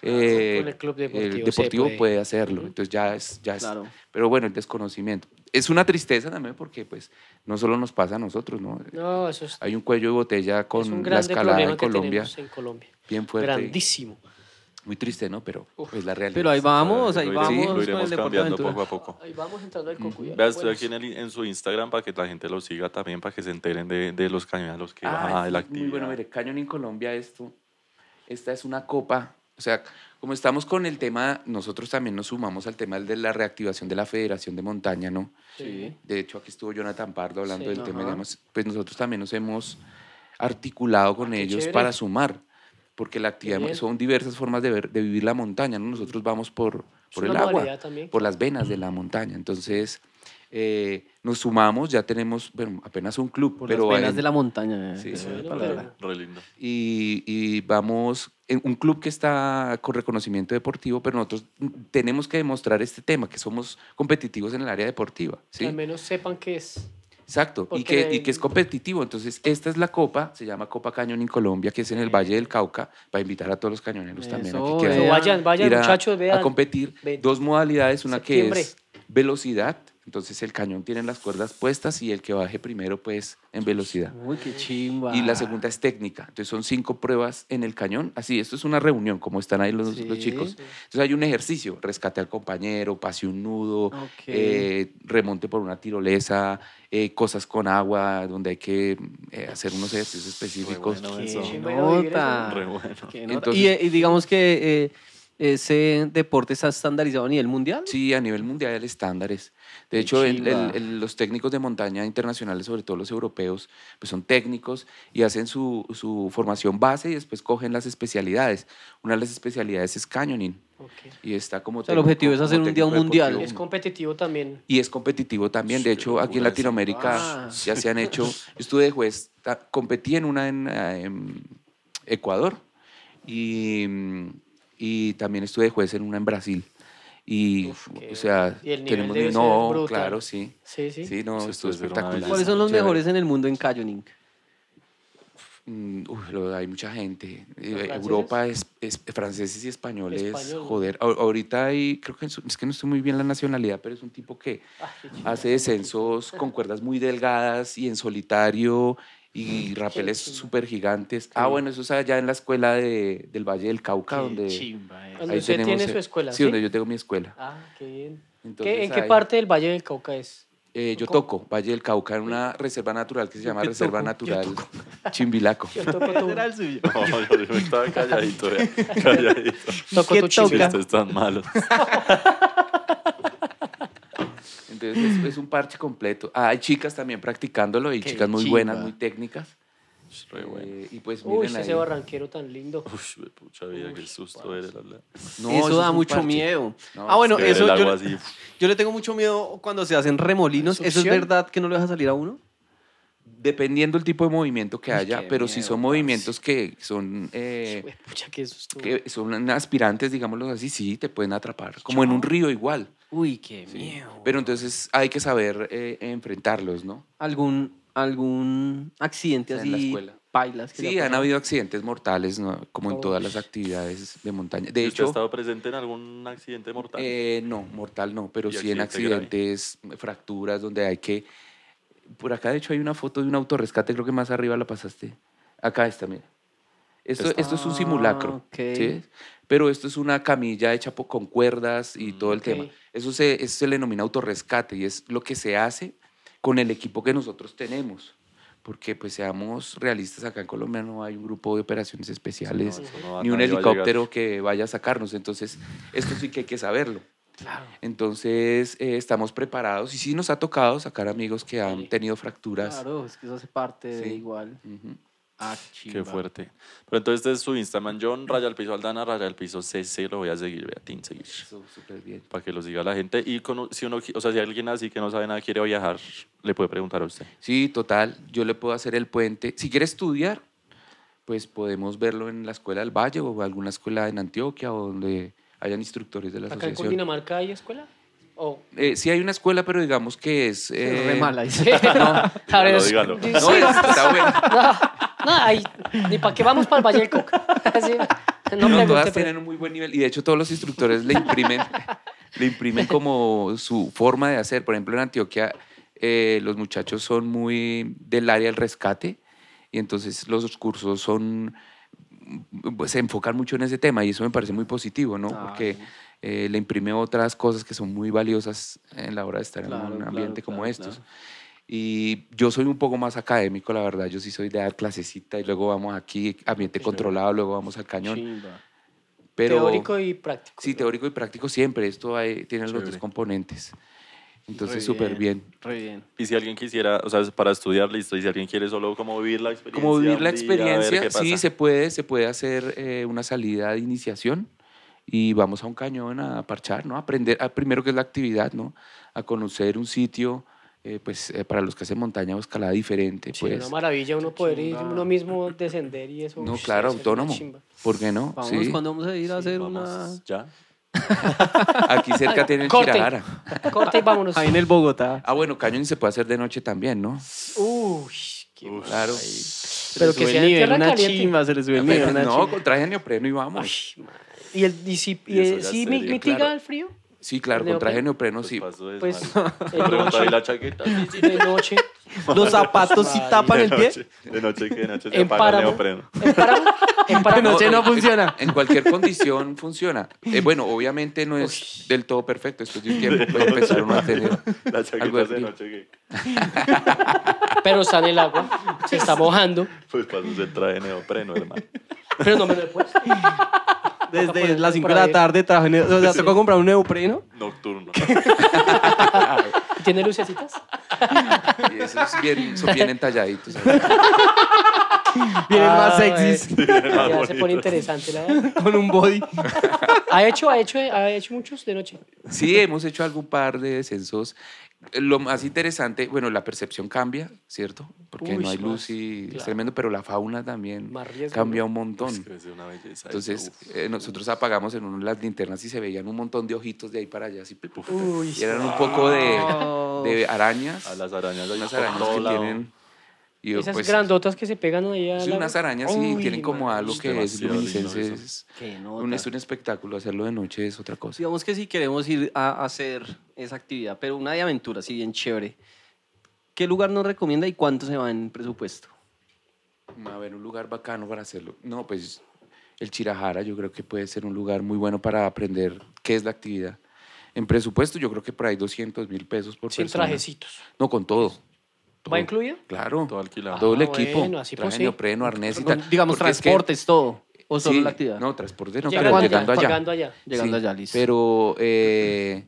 eh, con el club deportivo el se deportivo puede. puede. hacerlo. Entonces ya es, ya es. Claro. Pero bueno, el desconocimiento. Es una tristeza también porque pues no solo nos pasa a nosotros, ¿no? No, eso es, Hay un cuello de botella con la escalada en Colombia, en Colombia. bien fuerte. Grandísimo. Muy triste, ¿no? Pero es la realidad. Pero ahí vamos, ahí vamos con lo iremos de cambiando poco a poco. Ahí vamos entrando al cocuyo. Vea, estoy aquí en, el- en su Instagram para que la gente lo siga también, para que se enteren de, de los cañones a los que Ah, va sí, la Muy actividad. bueno, mire, Cañón en Colombia, esto, esta es una copa. O sea, como estamos con el tema, nosotros también nos sumamos al tema de la reactivación de la Federación de Montaña, ¿no? Sí. De hecho, aquí estuvo Jonathan Pardo hablando Sí. del tema, Ajá. digamos, pues nosotros también nos hemos articulado con Ah, ellos chévere. para sumar, porque la actividad bien. son diversas formas de, ver- de vivir la montaña, ¿no? Nosotros vamos por, por el agua, también. por las venas de la montaña. Entonces, eh, nos sumamos, ya tenemos, bueno, apenas un club, Por pero las venas hay- de la montaña. Sí, eh, sí, bueno, palabra. Re lindo. y, y vamos en un club que está con reconocimiento deportivo, pero nosotros tenemos que demostrar este tema, que somos competitivos en el área deportiva. ¿sí? Al menos sepan que es. Exacto, y que, y que es competitivo. Entonces, esta es la copa, se llama Copa Cañón en Colombia, que es en el Valle del Cauca, para invitar a todos los cañoneros también aquí que vayan, vayan, ir a- muchachos, vean. a competir. Ven. Dos modalidades, una Septiembre. que es velocidad, entonces el cañón tiene las cuerdas puestas y el que baje primero, pues, en velocidad. Uy, qué chimba. Y la segunda es técnica. Entonces son cinco pruebas en el cañón. Así, esto es una reunión, como están ahí los, Sí. los chicos. Entonces hay un ejercicio, rescate al compañero, pase un nudo, eh, remonte por una tirolesa, eh, cosas con agua, donde hay que eh, hacer unos ejercicios específicos. bueno Qué eso. nota. Re bueno. Qué nota. Entonces- y, y digamos que eh, ese deporte está estandarizado a nivel mundial. Sí, a nivel mundial hay estándares. De hecho, el- el- chimba. el- los técnicos de montaña internacionales, sobre todo los europeos, pues son técnicos y hacen su, su formación base y después cogen las especialidades. Una de las especialidades es canyoning y está como sea, el objetivo es hacer un día un mundial. Es competitivo también. Y es competitivo también. De hecho, aquí en Latinoamérica Ah. ya se han hecho. Yo estuve de juez, competí en una en, en Ecuador y, mm, y también estuve de juez en una en Brasil. Y, Uf, o sea, Y el nivel tenemos. No, claro, sí. Sí, sí. Sí, no, Eso estuvo debe ser una espectacular. ¿Cuáles son los Chévere. mejores en el mundo en canyoning? Mm, hay mucha gente. Eh? Europa es, es- franceses y españoles. Español. Joder, a- ahorita hay, creo que es que no estoy muy bien la nacionalidad, pero es un tipo que Ah, qué chimba. hace descensos con cuerdas muy delgadas y en solitario y rapeles súper gigantes. Ah, bueno, eso es allá en la escuela de- del Valle del Cauca, donde chimba, eh. Donde usted tiene eh, su escuela, Sí, ¿sí? donde yo tengo mi escuela. Ah, qué bien. Entonces, ¿Qué- ¿En qué ahí- parte del Valle del Cauca es? Eh, yo toco Valle del Cauca en una reserva natural que se llama Yo Reserva toco, yo Natural Chimbilaco. Yo toco Era el suyo. No, yo, yo estaba calladito, calladito. toco ¿Qué tu. Chistes tan malos. Entonces es, es un parche completo. Ah, hay chicas también practicándolo y Qué chicas muy chimba. buenas, muy técnicas. Re bueno. Eh, y pues Uy, miren ese ahí. barranquero tan lindo. De pucha vida, qué susto eres. la- la- No, eso, es da un mucho parche. miedo. No, ah, bueno, es que ver eso el yo, así, yo le tengo mucho miedo cuando se hacen remolinos. ¿Eso es ¿Succión? verdad que no le deja salir a uno? Dependiendo el tipo de movimiento que haya, qué pero si son parce. movimientos que son, eh, pucha, qué susto. que son aspirantes, digámoslo así, sí, te pueden atrapar. Como en un río igual. Uy, qué Sí. miedo. Pero entonces hay que saber eh, enfrentarlos, ¿no? ¿Algún, algún accidente O sea, en la así escuela. Pailas. que Sí, han habido accidentes mortales, ¿no? como en todas las actividades de montaña. ¿Y De usted ha hecho, estado presente en algún accidente mortal? eh, no, mortal no, pero ¿Y sí en grave? accidentes, fracturas, donde hay que... Por acá, de hecho, hay una foto de un autorrescate, creo que más arriba la pasaste. Acá está, mira. Esto, Está. esto es un simulacro, ok. ¿sí? Pero esto es una camilla hecha con cuerdas y todo el ok. tema. Eso se, eso se le denomina autorrescate y es lo que se hace con el equipo que nosotros tenemos. Porque, pues, seamos realistas, acá en Colombia no hay un grupo de operaciones especiales, no va- ni un helicóptero que vaya a sacarnos. Entonces, esto sí que hay que saberlo. Entonces, eh, estamos preparados y sí nos ha tocado sacar amigos que han tenido fracturas. Claro, es que eso hace parte de igual. Ujú. Ah, Qué chimba. fuerte. Pero entonces este es su Instagram, John, raya al piso Aldana, raya al piso CC, lo voy a seguir, vea, tin, seguir. Eso, súper bien. Para que lo siga la gente. Y con- si uno, o sea, si alguien así que no sabe nada quiere viajar, le puede preguntar a usted. Sí, total. Yo le puedo hacer el puente. Si quiere estudiar, pues podemos verlo en la Escuela del Valle o alguna escuela en Antioquia o donde hayan instructores de la ¿Acá en asociación. Cundinamarca hay escuela? ¿O Eh, sí hay una escuela, pero digamos que es... Es re eh, mala. ver, dígalo, sí, No, es- está bueno. no, no, ahí, ni para qué vamos para el Valle del. Sí, no No, todas pero- tienen un muy buen nivel y de hecho todos los instructores le imprimen, le imprimen como su forma de hacer. Por ejemplo, en Antioquia eh, los muchachos son muy del área del rescate y entonces los cursos son pues, se enfocan mucho en ese tema y eso me parece muy positivo, ¿no? Ah, Porque eh, le imprime otras cosas que son muy valiosas en la hora de estar Claro, en un claro, ambiente como claro, estos. claro. Y yo soy un poco más académico, la verdad. Yo sí soy de dar clasecita y luego vamos aquí, ambiente controlado, luego vamos al cañón. Chimba. Pero, Teórico y práctico. Sí, teórico y práctico siempre. Esto hay- tiene los dos Chévere. componentes. Entonces, súper bien. Re bien. Y si alguien quisiera, o sea, para estudiar, listo. Y si alguien quiere solo como vivir la experiencia. Como vivir la día, experiencia, qué sí, se puede, se puede hacer eh, una salida de iniciación y vamos a un cañón a parchar, ¿no? A aprender, a, primero que es la actividad, ¿no? A conocer un sitio, eh, pues eh, para los que hacen montaña o escalada diferente, Sí, pues. una maravilla uno poder ir uno mismo descender y eso. No, claro, autónomo. ¿Por qué no? Vamos, Sí. cuando vamos a ir a hacer una... ya. Aquí cerca tienen Corte. Chirajara. Corte y vámonos. Ahí en el Bogotá. Ah, bueno, cañón se puede hacer de noche también, ¿no? Uy, qué Uf. Claro. Se Pero que sea en nivel, tierra una caliente. chimba, se le sube el nivel, una no, chimba. con traje de neopreno y vamos. Uy, madre. ¿Y, el, y si, Y eso ya mi- serio, mitiga claro. el frío? Sí, claro, ¿El con traje de neopreno? neopreno sí. Pues de Pues, en Pregunta noche. la chaqueta. De noche. Los zapatos sí tapan de el pie. de noche que de noche se En apaga el páramo. neopreno. En páramo. En De páramo. noche no funciona. En cualquier condición funciona. Eh, bueno, obviamente no es del todo perfecto. Después de un tiempo puede empezar uno a tener La algo chaqueta de frío. noche que Pero está en el agua. Se está mojando. pues paso se trae neopreno, hermano. Pero no me lo he puesto. Desde las 5 por de la tarde trabajo en- O sea, tocó comprar un neopreno. Nocturno. ¿Tiene lucecitas? Y eso es bien, son bien entalladitos. Vienen más Ah, sexys. Ya se pone interesante. la verdad. Con un body. ¿Ha hecho, ha, hecho, ¿Ha hecho muchos de noche? Sí, hemos hecho algún par de descensos. Lo más interesante, bueno, la percepción cambia, ¿cierto? Porque Uy, no hay luz y es tremendo, pero la fauna también cambia un montón. Una belleza. Entonces, Uf. eh, nosotros apagamos en una de las linternas y se veían un montón de ojitos de ahí para allá. Así, Uy, y eran un poco de, de arañas. a las arañas hay unas arañas que lado. tienen. Y, Esas pues, grandotas que se pegan ahí a sí, la- unas arañas sí Uy, tienen como algo que es luminiscencia. Es un, es un espectáculo. Hacerlo de noche es otra cosa. Digamos que si queremos ir a hacer esa actividad, pero una de aventura, sí, bien chévere. ¿Qué lugar nos recomienda y cuánto se va en presupuesto? A ver, un lugar bacano para hacerlo. No, pues el Chirajara yo creo que puede ser un lugar muy bueno para aprender qué es la actividad. En presupuesto yo creo que por ahí 200 mil pesos por Sin persona. trajecitos. No, con todo. ¿Va Todo. incluido? Claro. Todo alquilado. Todo el Ah, equipo. bueno, así traje pues sí. neopreno, arnés y tal. digamos, Porque es que- transportes, todo. ¿O solo sí, la actividad? No, transporte no, llegando, claro, llegando allá. llegando allá. Llegando Sí, allá, listo. Pero eh,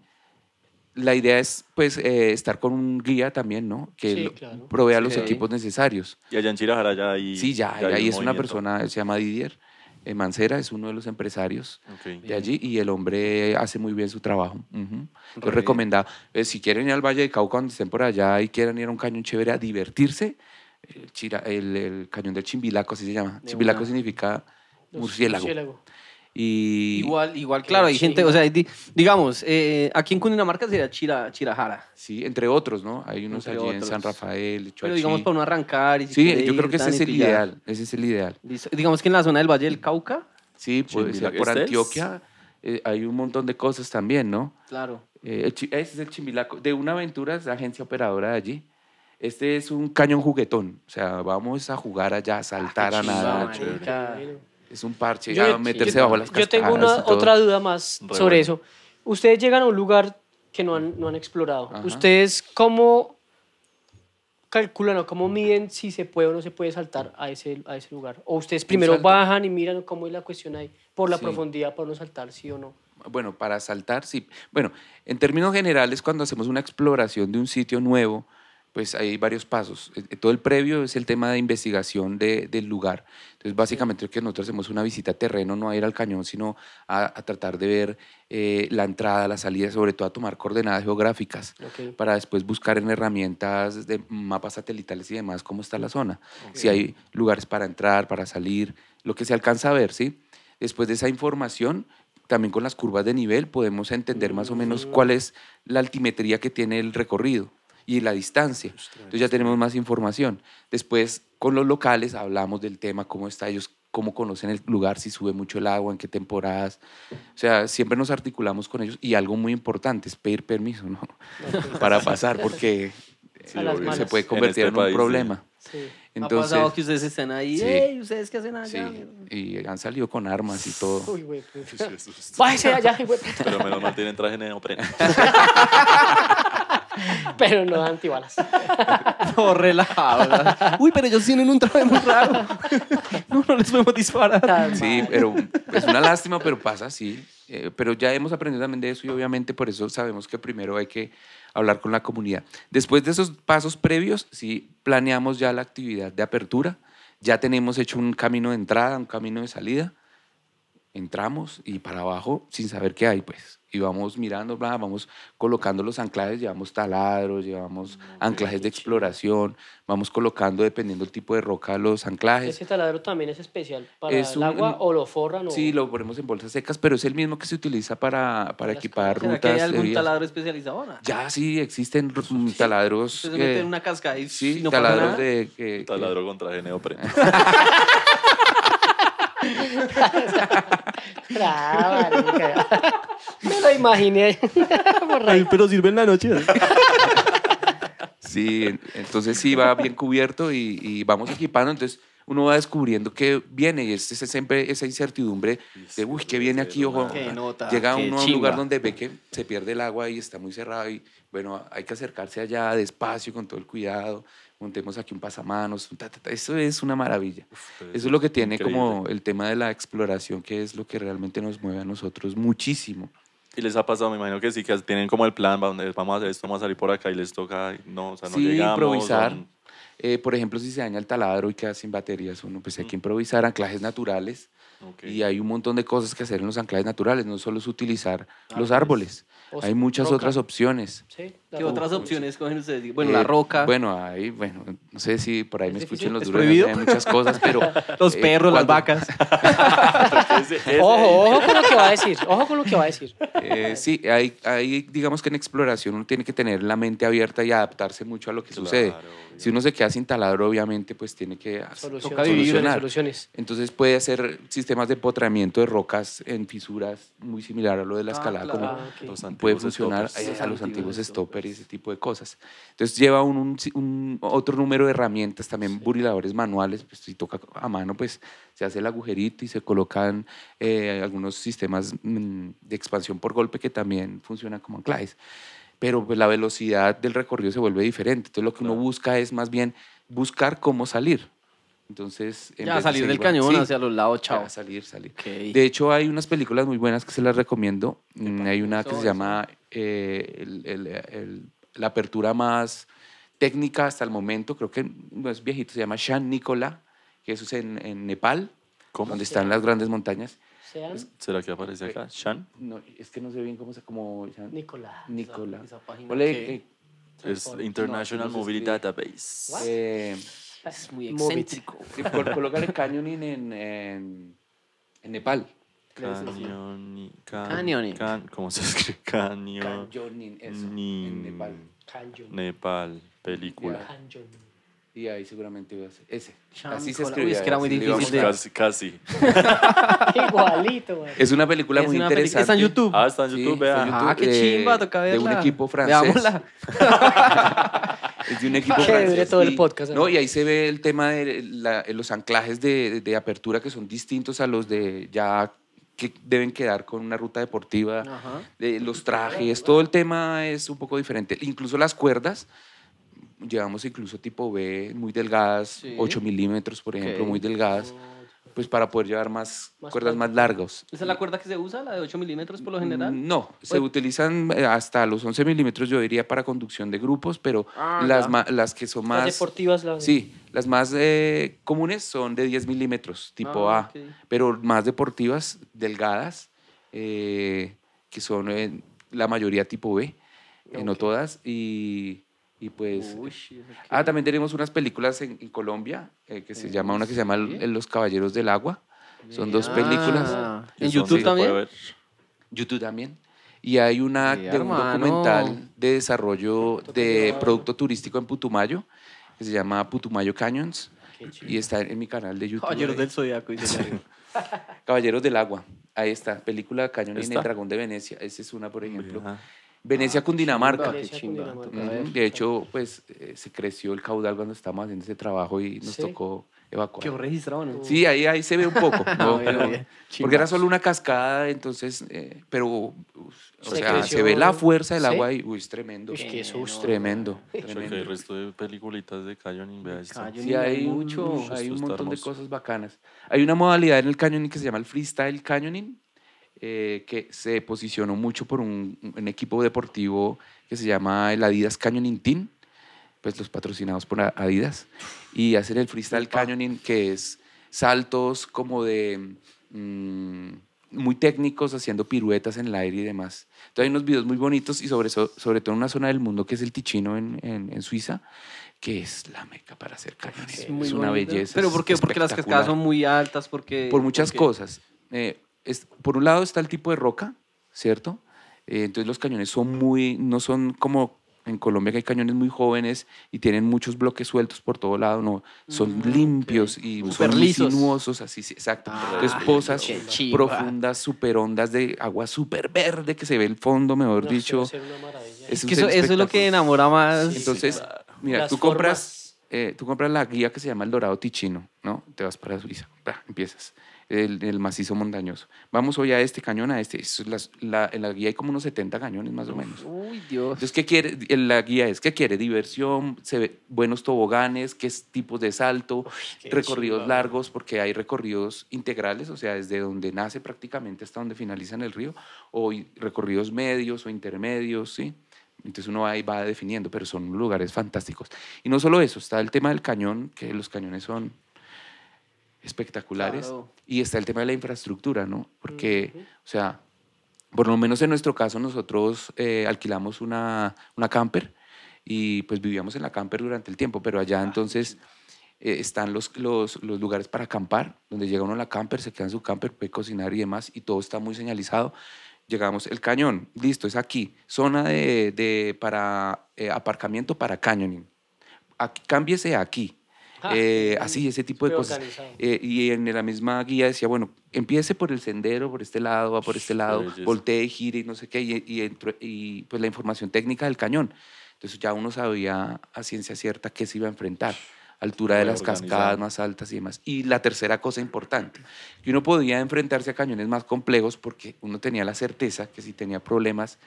la idea es pues eh, estar con un guía también, ¿no? Que Sí, lo- claro. provea los equipos necesarios. Y allá en Chirajara ya hay. Sí, ya, hay ahí un es una persona, se llama Didier Mancera, es uno de los empresarios Ok. de allí y el hombre hace muy bien su trabajo. Ujú. Yo bien. recomendaba, eh, si quieren ir al Valle de Cauca cuando estén por allá y quieran ir a un cañón chévere a divertirse, el, Chira- el, el cañón del Chimbilaco, así se llama. De Chimbilaco una. significa murciélago. murciélago. Y Igual, igual, claro, hay gente, o sea, di- digamos, eh, aquí en Cundinamarca sería Chira, Chirajara. Sí, entre otros, ¿no? Hay unos Entre allí en. San Rafael, Pero Choachí. digamos para uno arrancar y si Sí, yo creo ir, que ese es el pillar. ideal. Ese es el ideal. Digamos que en la zona del Valle del Cauca, Sí, Chimbilaco. por ¿Este es? Antioquia eh, hay un montón de cosas también, ¿no? claro. Eh, ese es el Chimbilaco. De una aventura es la agencia operadora de allí. Este es un cañón juguetón. O sea, vamos a jugar allá, a saltar, a chimba, nadar. Es un parche, Yo- a meterse yo- bajo las Yo tengo una, otra duda más Re sobre bueno. eso. Ustedes llegan a un lugar que no han, no han explorado. Ajá. ¿Ustedes cómo calculan o cómo miden si se puede o no se puede saltar a ese, a ese lugar? ¿O ustedes primero bajan y miran cómo es la cuestión ahí? Por la Sí. profundidad, para no saltar, sí o no. Bueno, para saltar, sí. Bueno, en términos generales, cuando hacemos una exploración de un sitio nuevo, pues hay varios pasos. Eh, Todo el previo es el tema de investigación de- del lugar. Entonces, básicamente, que nosotros hacemos una visita a terreno, no a ir al cañón, sino a, a tratar de ver eh, la entrada, la salida, sobre todo a tomar coordenadas geográficas para después buscar en herramientas de mapas satelitales y demás cómo está la zona. Si hay lugares para entrar, para salir, lo que se alcanza a ver, ¿sí? Después de esa información, también con las curvas de nivel podemos entender más o menos cuál es la altimetría que tiene el recorrido y la distancia. Entonces ya tenemos más información. Después, con los locales hablamos del tema, cómo está ellos, cómo conocen el lugar, si sube mucho el agua, en qué temporadas. O sea, siempre nos articulamos con ellos y algo muy importante es pedir permiso, ¿no? Para pasar, porque eh, se puede En convertir este en, un país, sí. problema. Sí. ha Entonces, pasado que ustedes estén ahí, Sí. "Ey, ¿ustedes qué hacen sí, allá? y han salido con armas y todo. Uy, güey. Bájese allá, güey. Pero menos mal tienen traje neopreno. Pero no antibalas. No, relajado. ¿verdad? Uy, pero ellos tienen un traje muy raro. No, no les podemos disparar. Tan Sí, pero es una lástima, pero pasa así. Eh, pero ya hemos aprendido también de eso y obviamente por eso sabemos que primero hay que hablar con la comunidad. Después de esos pasos previos, sí planeamos ya la actividad de apertura, ya tenemos hecho un camino de entrada, un camino de salida, entramos y para abajo sin saber qué hay, pues. Y vamos mirando, bla, vamos colocando los anclajes, llevamos taladros, llevamos anclajes de exploración, vamos colocando, dependiendo del tipo de roca, los anclajes. Ese taladro también es especial para Es el un- agua o lo forran o... Sí, lo ponemos en bolsas secas, pero es el mismo que se utiliza para, para equipar ¿Será que hay rutas. de algún taladro especializado? No. Ya sí, existen ru- mm, taladros. Ustedes se que- en una cascada y sí, no pasa taladros nada. de. que- que- Taladro con traje neopreno. Marica. Me lo imaginé. Ahí. pero sirve en la noche. Sí, en- entonces sí va bien cubierto y, y vamos equipando. Entonces uno va descubriendo que viene y es, es siempre esa incertidumbre de, uy, ¿qué viene aquí? Ojo. Qué nota, Llega qué uno a un lugar donde ve que se pierde el agua y está muy cerrado y bueno, hay que acercarse allá despacio, con todo el cuidado. Montemos aquí un pasamanos. un ta, ta, ta. Eso es una maravilla. Eso es lo que tiene como Increíble. el tema de la exploración, que es lo que realmente nos mueve a nosotros muchísimo. Y les ha pasado, me imagino que sí, que tienen como el plan, vamos a hacer esto, vamos a salir por acá y les toca, no, o sea, no sí, llegamos. improvisar. son- Eh, por ejemplo, si se daña el taladro y queda sin baterías, uno pues hay que improvisar anclajes naturales. ok. Y hay un montón de cosas que hacer en los anclajes naturales, no solo es utilizar los Árboles. árboles. Hay muchas roca. otras opciones. Sí, ¿Qué otras opciones cogen ustedes? Bueno, Eh, la roca, Bueno, hay, bueno, no sé si por ahí ¿Es me difícil? escuchen los ¿Es duros, hay muchas cosas, pero... los eh, perros, las vacas. Ojo, ojo con lo que va a decir. Ojo con lo que va a decir. Eh, sí, hay, hay, digamos que en exploración uno tiene que tener la mente abierta y adaptarse mucho a lo que Claro, sucede. obvio. Si uno se queda sin taladro, obviamente, pues tiene que Soluciones. Toca vivir, solucionar. Soluciones. Entonces puede hacer sistemas de empotramiento de rocas en fisuras, muy similar a lo de la Ah, escalada, claro. como Ah, puede funcionar ahí a los Antiguos antiguos stoppers. Y ese tipo de cosas. Entonces lleva un, un- un otro número de herramientas, también buriladores manuales, pues si toca a mano, pues se hace el agujerito y se colocan eh, algunos sistemas mm, de expansión por golpe que también funcionan como anclajes. Pero pues, la velocidad del recorrido se vuelve diferente. Entonces lo que uno Claro. busca es más bien buscar cómo salir. Entonces, en Ya, vez de salir del cañón Sí, hacia los lados, chao. ya, salir, salir. Ok. De hecho, hay unas películas muy buenas que se las recomiendo. Mm, Hay una que se llama eh, el- el- el- La apertura más técnica hasta el momento, creo que no es viejito, se llama Shan Nicola, que eso es en, en Nepal, ¿Cómo? donde están las grandes montañas. ¿Será que aparece acá? ¿Shan? No, es que no sé bien cómo se como Nicolás. Nicola. Esa página Ponle, que- eh, Es No, International no se Mobility. Database. Eh, Es muy excéntrico. sí, col- colócale canyoning en, en, en Nepal. Cañón. Can, Canyoning. can- ¿Cómo se escribe? Canyoning, eso, Nin- en Nepal. Canyon. Nepal, película. Y ahí seguramente va a ser ese. Cham- Así se Uy, escribía. es que era muy difícil de- Casi, casi. Igualito, man. Es una película Es muy una interesante. Está en YouTube. Ah, está en Sí, YouTube, está vea. Ah, qué de- chimba, toca De un verla. equipo francés. Veámosla. Es de un equipo francés. todo el podcast, ¿no? Y ahí se ve el tema de la- los anclajes de, de apertura que son distintos a los de ya que deben quedar con una ruta deportiva, Ajá. de los trajes, todo el tema es un poco diferente. Incluso las cuerdas, llevamos incluso tipo B, muy delgadas, Sí. 8 milímetros, por ejemplo, muy delgadas, pues para poder llevar más, Más cuerdas más largas. ¿Esa es la cuerda que se usa, la de 8 milímetros por lo general? No, se Pues- utilizan eh, hasta los 11 milímetros, yo diría, para conducción de grupos, pero Ah, las, ma- las que son Las más... deportivas, las Sí, las más eh, comunes son de 10 milímetros, tipo Ah, A, pero más deportivas, delgadas, eh, que son eh, la mayoría tipo B, eh, no todas, y, y pues... Uy. Ah, también tenemos unas películas en, en Colombia, eh, que se llama, una que se llama Los Caballeros del Agua, son dos Ah, películas. ¿En Eso YouTube sí también? YouTube también. Y hay una de un documental de desarrollo de producto turístico en Putumayo, que se llama Putumayo Canyons, chido. y está en mi canal de YouTube. Caballeros del Zodiaco. Caballeros del Agua. Ahí está, película Cañón en ¿Está? el Dragón de Venecia. Esa es una, por ejemplo. Vea. Venecia, Cundinamarca. qué Venecia, chimba, Cundinamarca. De hecho, pues eh, se creció el caudal cuando estábamos haciendo ese trabajo y nos Sí. tocó evacuar. Quedó registrado, ¿no? Sí, ahí, ahí se ve un poco. ¿no? Pero- bien. porque era solo una cascada, entonces, eh, pero, uf, o Se sea, creció. se ve la fuerza del ¿Sí? agua y, uy, es tremendo. Uy, qué susto. Tremendo, que tremendo. resto de peliculitas de Canyoning, vea esto. Canyoning. Sí, hay, mucho, hay un montón de cosas bacanas. Hay una modalidad en el canyoning que se llama el freestyle canyoning, eh, que se posicionó mucho por un, un equipo deportivo que se llama el Adidas Canyoning Team, pues los patrocinados por Adidas, y hacen el freestyle canyoning, que es saltos como de... mm, muy técnicos haciendo piruetas en el aire y demás. Entonces hay unos videos muy bonitos y sobre, eso- sobre todo en una zona del mundo que es el Ticino en, en- en Suiza, que es la meca para hacer cañones. Es Es, una bonito. belleza. ¿Pero por qué? Porque las cascadas son muy altas, porque... Por muchas porque- cosas. Eh, es- por un lado está el tipo de roca, ¿cierto? Eh, entonces los cañones son muy, no son como en Colombia que hay cañones muy jóvenes y tienen muchos bloques sueltos por todo lado, no, son Mm, limpios y Súper son lisos. sinuosos, así, sí, exacto. Ah, entonces pozas profundas, súper hondas de agua súper verde que se ve el fondo, mejor No, dicho. Es un Que eso, eso es lo que enamora más. Entonces, mira, Las tú compras, eh, tú compras la guía que se llama El Dorado Ticino, ¿no? Te vas para Suiza, ¡pra! empiezas. El, el macizo montañoso. Vamos hoy a este cañón, a este. Es las- la, en la guía hay como unos 70 cañones más o menos. Uy, Dios. Entonces, ¿qué quiere? La guía es, ¿qué quiere? Diversión, se ve, buenos toboganes, qué tipos de salto, recorridos largos, porque hay recorridos integrales, o sea, desde donde nace prácticamente hasta donde finaliza en el río, o recorridos medios o intermedios, ¿sí? Entonces uno va y va definiendo, pero son lugares fantásticos. Y no solo eso, está el tema del cañón, que los cañones son espectaculares, Claro. y está el tema de la infraestructura, ¿no? Porque, o sea, por lo menos en nuestro caso nosotros eh, alquilamos una, una camper y pues vivíamos en la camper durante el tiempo, pero allá entonces eh, están los, los, los lugares para acampar, donde llega uno a la camper, se queda en su camper, puede cocinar y demás, y todo está muy señalizado. Llegamos, el cañón, listo, es aquí. Zona de, de para eh, aparcamiento para canyoning. Aquí, cámbiese aquí. Eh, así, ese tipo de cosas. Eh, y en la misma guía decía, bueno, empiece por el sendero, por este lado, va por este lado, belleza. voltee, gire y no sé qué, y, y, entro- y, pues la información técnica del cañón. Entonces ya uno sabía a ciencia cierta qué se iba a enfrentar, altura de las organizado. cascadas más altas y demás. Y la tercera cosa importante, que uno podía enfrentarse a cañones más complejos porque uno tenía la certeza que si tenía problemas,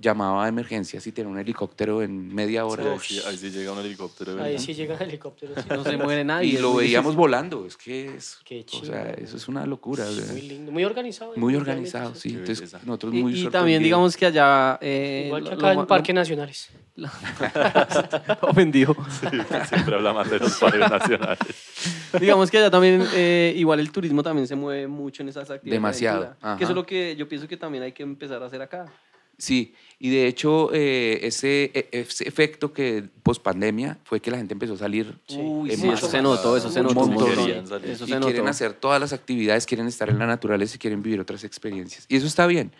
llamaba a emergencias y tenía un helicóptero en media hora. Sí, ahí, sí, ahí sí llega un helicóptero. de Ahí verdad. sí llegan helicópteros. sí. No se muere nadie. y lo veíamos difícil. volando, es que es, Qué o sea, eso es una locura. Muy lindo, muy organizado. muy organizado, sí. Qué Entonces, belleza. nosotros Y, muy y también digamos que allá... eh, Igual que acá lo en parques nacionales. Ofendido. Siempre habla más de los parques nacionales. digamos que allá también, eh, igual el turismo también se mueve mucho en esas actividades. de Demasiado, ajá. Que eso es lo que yo pienso que también hay que empezar a hacer acá. Sí, y de hecho eh, ese, e- ese efecto que post pandemia fue que la gente empezó a salir Uy, en sí, masa. eso se notó, eso se notó. Eso y se quieren notó. hacer todas las actividades, quieren estar en la naturaleza y quieren vivir otras experiencias. Y eso está bien,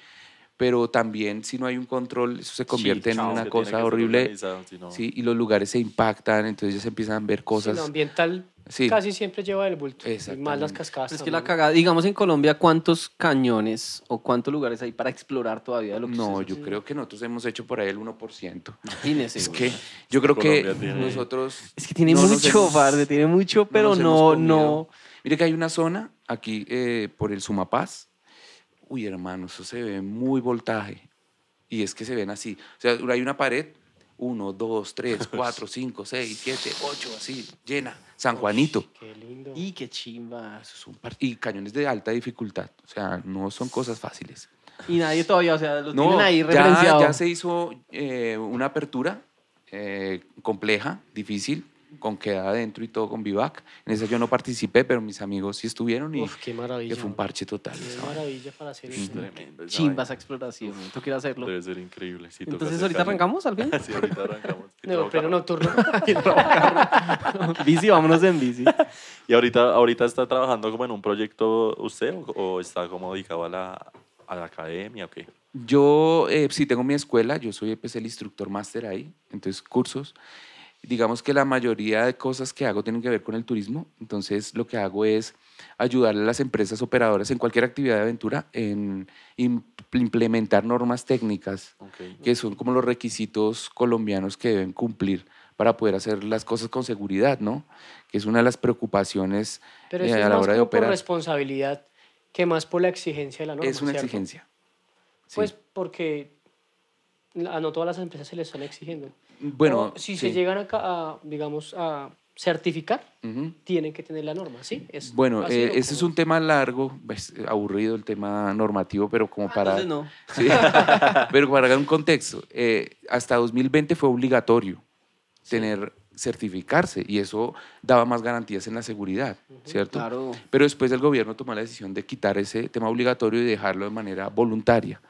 pero también si no hay un control, eso se convierte en chao. una cosa horrible. organizado, si no- Sí, y los lugares se impactan, entonces ya se empiezan a ver Sí, cosas. lo ambiental Sí. casi siempre lleva el bulto. Y más las cascadas. Es que la cagada, digamos en Colombia, ¿cuántos cañones o cuántos lugares hay para explorar todavía de lo que No, yo creo que nosotros hemos hecho por ahí el 1%. hacen? Imagínese, Es que yo creo que tiene- nosotros... Es que tiene no mucho, hemos- parce, tiene mucho, no pero no, comido. no. Mire que hay una zona aquí eh, por el Sumapaz. Uy, hermano, eso se ve muy voltaje. Y es que se ven así. O sea, hay una pared, uno, dos, tres, cuatro, cinco, seis, siete, ocho, así, llena. San Juanito. Qué lindo. Y qué chimba. Eso es un par- Y cañones de alta dificultad. O sea, no son cosas fáciles. Y nadie todavía, o sea, los No, tienen ahí ya, referenciado. ya se hizo eh, una apertura eh, compleja, difícil, con queda adentro y todo con vivac. En esa yo no participé, pero mis amigos sí estuvieron y Uf, qué maravilla. que fue un parche total. Qué maravilla para hacer Es eso. tremendo. Chimba esa exploración. Tú quieres hacerlo. Debe ser increíble. sí, toca Entonces, ¿ahorita arrancamos al fin? sí, ahorita arrancamos. No, pleno nocturno. bici, vámonos en bici. ¿Y ahorita, ahorita está trabajando como en un proyecto usted o, o está como dedicado a la, a la academia o qué? Yo eh, sí tengo mi escuela, yo soy pues, el instructor máster ahí, entonces cursos. Digamos que la mayoría de cosas que hago tienen que ver con el turismo, entonces lo que hago es ayudarle a las empresas operadoras en cualquier actividad de aventura en im- implementar normas técnicas que son como los requisitos colombianos que deben cumplir para poder hacer las cosas con seguridad, ¿no? Que es una de las preocupaciones Pero eh, es a la más hora de como por operar. responsabilidad que más por la exigencia de la norma. es una ¿cierto? exigencia. Sí. Pues porque a no todas las empresas se les están exigiendo. Bueno, O si sí. se llegan a, a, digamos, a certificar, tienen que tener la norma, ¿sí? Es Bueno, eh, ¿o ese es un tema largo, pues, aburrido el tema normativo, pero como para... No. Sí, pero para dar un contexto, eh, hasta 2020 fue obligatorio tener certificarse y eso daba más garantías en la seguridad, ¿cierto? Claro. Pero después el gobierno tomó la decisión de quitar ese tema obligatorio y dejarlo de manera voluntaria.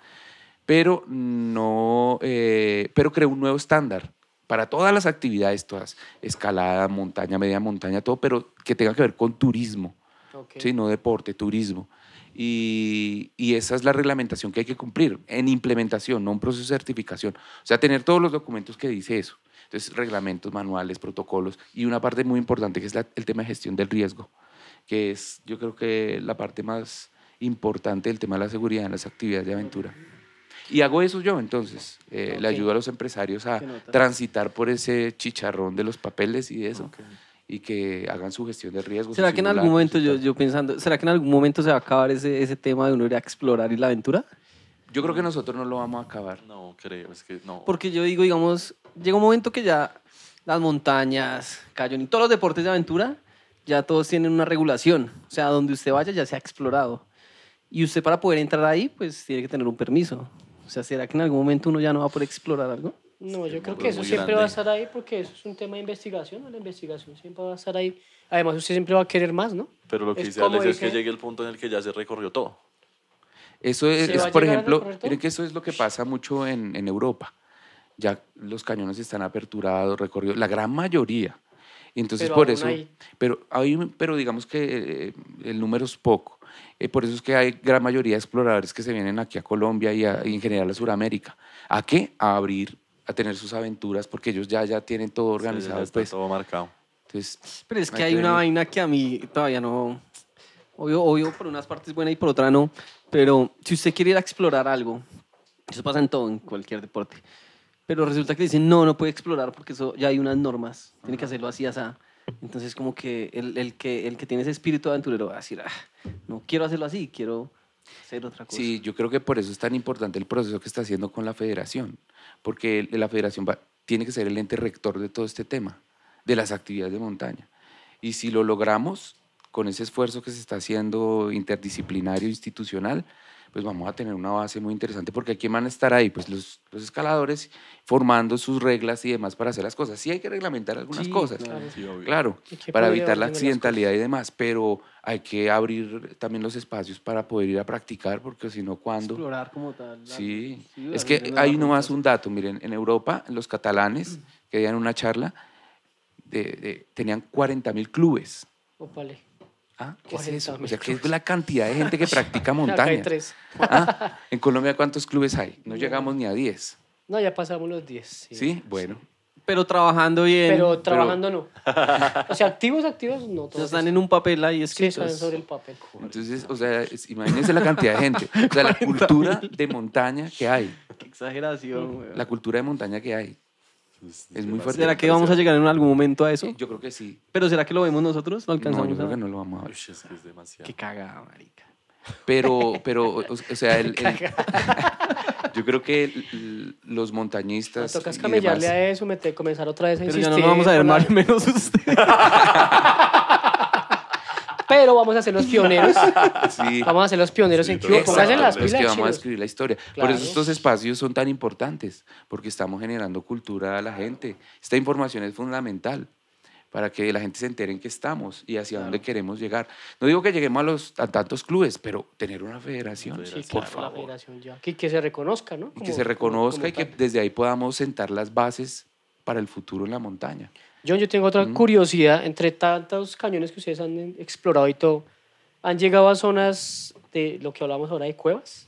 Pero no, eh, pero creó un nuevo estándar para todas las actividades, todas, escalada, montaña, media montaña, todo, pero que tenga que ver con turismo, Ok. ¿sí? no deporte, turismo. Y, y esa es la reglamentación que hay que cumplir en implementación, no un proceso de certificación. O sea, tener todos los documentos que dice eso. Entonces, reglamentos, manuales, protocolos y una parte muy importante que es la- el tema de gestión del riesgo, que es yo creo que la parte más importante del tema de la seguridad en las actividades de aventura. Y hago eso yo, entonces, eh, le Ok. ayudo a los empresarios a transitar por ese chicharrón de los papeles y eso, y que hagan su gestión de riesgos. ¿Será que en algún momento, yo, yo pensando, ¿será que en algún momento se va a acabar ese, ese tema de uno ir a explorar y la aventura? Yo creo que nosotros no lo vamos a acabar. No, creo, es que no. Porque yo digo, digamos, llega un momento que ya las montañas, Cayón y todos los deportes de aventura, ya todos tienen una regulación. O sea, donde usted vaya ya se ha explorado. Y usted para poder entrar ahí, pues tiene que tener un permiso. O sea, ¿será que en algún momento uno ya no va a poder explorar algo? No, yo creo que es eso siempre va a estar ahí porque eso es un tema de investigación, ¿no? La investigación siempre va a estar ahí. Además, usted siempre va a querer más, ¿no? Pero lo que es dice Alex es que llegue el punto en el que ya se recorrió todo. Eso es, ¿Se es, por ejemplo, miren que eso es lo que pasa mucho en, en Europa. Ya los cañones están aperturados, recorridos, la gran mayoría. Y entonces Pero por eso, hay- pero, hay, pero digamos que eh, el número es poco. Eh, por eso es que hay gran mayoría de exploradores que se vienen aquí a Colombia y, a- y en general a Sudamérica. ¿A qué? A abrir, a tener sus aventuras, porque ellos ya, ya tienen todo Sí, ya organizado. está pues. todo marcado. Entonces, Pero es que Hay hay que una venir. vaina que a mí todavía no... Obvio, obvio, por unas partes buena y por otra no. Pero si usted quiere ir a explorar algo, eso pasa en todo, en cualquier deporte. Pero resulta que dicen, no, no puede explorar porque eso ya hay unas normas. Tiene que hacerlo así, así. Entonces, como que el, el que el que tiene ese espíritu aventurero va a decir, "Ah, no quiero hacerlo así, quiero hacer otra cosa. Sí, yo creo que por eso es tan importante el proceso que está haciendo con la federación, porque la federación va- tiene que ser el ente rector de todo este tema, de las actividades de montaña. Y si lo logramos, con ese esfuerzo que se está haciendo interdisciplinario, institucional, pues vamos a tener una base muy interesante porque ¿quién van a estar ahí? Pues los, los escaladores formando sus reglas y demás para hacer las cosas. Sí hay que reglamentar algunas Sí, cosas, claro. Sí, obvio. claro, ¿Y qué para evitar la accidentalidad y demás, pero hay que abrir también los espacios para poder ir a practicar porque si no, ¿cuándo? Explorar como tal. la- Sí, sí, es que hay nomás un dato, miren, en Europa, los catalanes que dieron una charla, de, de- tenían 40 mil clubes. Ópale. ¿Ah? ¿Qué es 40.000 eso? O sea, ¿qué es la cantidad de gente que practica Acá hay montaña? tres. Ah, En Colombia, ¿cuántos clubes hay? No llegamos ni a 10. No, ya pasamos los 10. Sí. ¿Sí? Bueno. Pero trabajando bien. Pero trabajando no. O sea, activos, activos, no. o sea, todos están en un papel ahí Sí, están escritos. sobre el papel. Entonces, o sea, es- imagínense la cantidad de gente. O sea, la cultura de montaña que hay. Qué exageración, güey. La cultura de montaña que hay. Es muy fuerte. ¿Será que vamos a llegar en algún momento a eso? Yo creo que sí. Pero ¿será que lo vemos nosotros? ¿Lo No, alcanzamos yo creo a que no lo vamos a Uy, ver. es que es demasiado. Qué cagada, marica. Pero, pero o, o sea, el- el- yo creo que el- los montañistas. Me tocas camellarle demás- a eso, meter, comenzar otra vez a Pero insistir. ya no lo vamos a ver más menos usted. Pero vamos a ser los pioneros. Sí. Vamos a ser los pioneros Sí, en Cuba. Pónganse las Exacto, es pilas, que vamos a escribir la historia. Por Claro. eso estos espacios son tan importantes, porque estamos generando cultura a la gente. Esta información es fundamental para que la gente se entere en qué estamos y hacia dónde queremos llegar. No digo que lleguemos a, los, a tantos clubes, pero tener una federación, Sí, por claro, la favor. federación ya. Que, que se reconozca, ¿no? Y que Como- se reconozca como- y que como tal. desde ahí podamos sentar las bases para el futuro en la montaña. John, yo tengo otra Mm. curiosidad. Entre tantos cañones que ustedes han explorado y todo, ¿han llegado a zonas de lo que hablamos ahora de cuevas?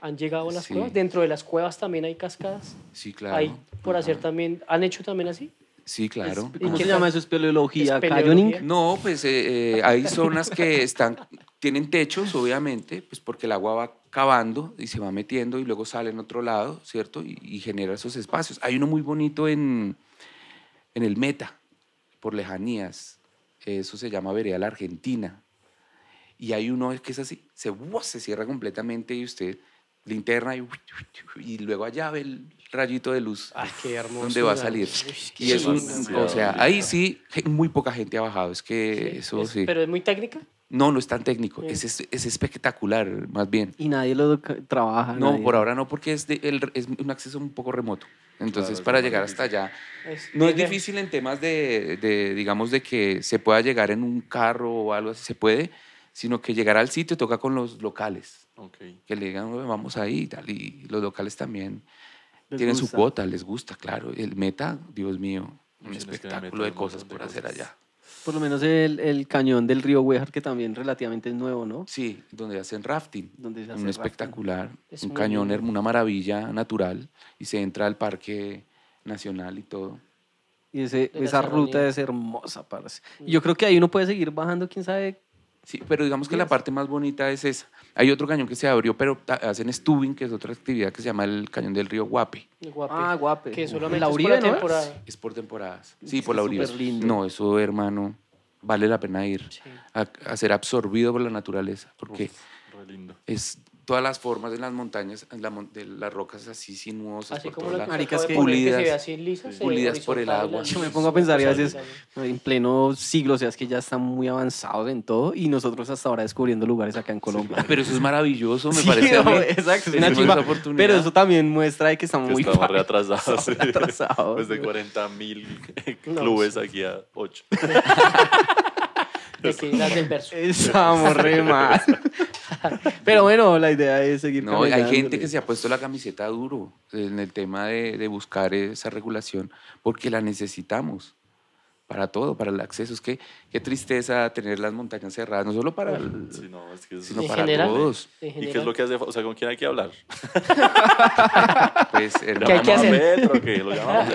¿Han llegado a las Sí. cuevas? Dentro de las cuevas también hay cascadas. Sí, claro. Hay por hacer Ajá. también. ¿Han hecho también así? Sí, claro. ¿Y ¿Cómo qué se llama eso? ¿Espeleología? ¿Canyoning? No, pues eh, eh, hay zonas que están, tienen techos, obviamente, pues porque el agua va cavando y se va metiendo y luego sale en otro lado, ¿cierto? Y, y genera esos espacios. Hay uno muy bonito en, en el Meta, por lejanías. Eso se llama Vereda la Argentina. Y hay uno que es así, se, ¡buah! se cierra completamente y usted linterna y, y luego allá ve el rayito de luz Ay, qué hermoso. donde va a salir. Y es un, o sea, ahí sí, muy poca gente ha bajado. Es que eso sí. Pero es muy técnica. No, no es tan técnico. Es, es, es espectacular, más bien. Y nadie lo trabaja. No, nadie. por ahora no, porque es, de- el- es un acceso un poco remoto. Entonces, Claro, para llegar difícil. hasta allá, Es no es difícil en temas de, de, digamos, de que se pueda llegar en un carro o algo así, se puede, sino que llegar al sitio toca con los locales, Ok. que le digan, "Oye, vamos ahí y tal, y los locales también Les tienen su cuota, les gusta, claro. El meta, Dios mío, un espectáculo Meta de cosas por de hacer cosas. allá. Por lo menos el, el cañón del río Huejar, que también relativamente es nuevo, ¿no? Sí, donde hacen rafting. Donde se hace un rafting. espectacular, Es un cañón, lindo. una maravilla natural y se entra al parque nacional y todo. Y ese, esa ruta es hermosa, parce. Y yo creo que ahí uno puede seguir bajando, quién sabe. Sí, pero digamos que la parte más bonita es esa. Hay otro cañón que se abrió, pero hacen stubing, que es otra actividad que se llama el cañón del río Guape. Guape. Ah, guape. Que solamente La es por Uribe, la ¿no? temporada. Es por temporadas. Sí, Es por la súper orilla. lindo. No, eso, hermano, vale la pena ir Sí. a, a ser absorbido por la naturaleza, porque Uf, re lindo. es todas las formas de las montañas, la de las rocas así sinuosas Así por como las. Maricas que- pulidas, así lisas, por el agua. Yo me pongo a pensar y a veces en pleno siglo, o sea, es que ya están muy avanzados en todo y nosotros hasta ahora descubriendo lugares acá en Colombia. Pero eso es maravilloso, me Sí, parece a mí. no, exacto, es una esa oportunidad. Pero eso también muestra de que estamos Que muy estamos pa- reatrasados. sí. atrasados. Pues de 40 mil No, clubes aquí a 8. De que las del verso. Estamos re mal. Pero bueno, la idea es seguir No, hay gente que se ha puesto la camiseta duro en el tema de, de buscar esa regulación porque la necesitamos para todo, para el acceso. Es que qué tristeza tener las montañas cerradas, no solo para el- Sí, no, es que es- sino para general. todos. ¿Y qué es lo que hace? O sea, ¿con quién hay que hablar? Pues, ¿Qué hay hermano, que hacer? ¿A Petro? ¿Qué? ¿Lo llamamos?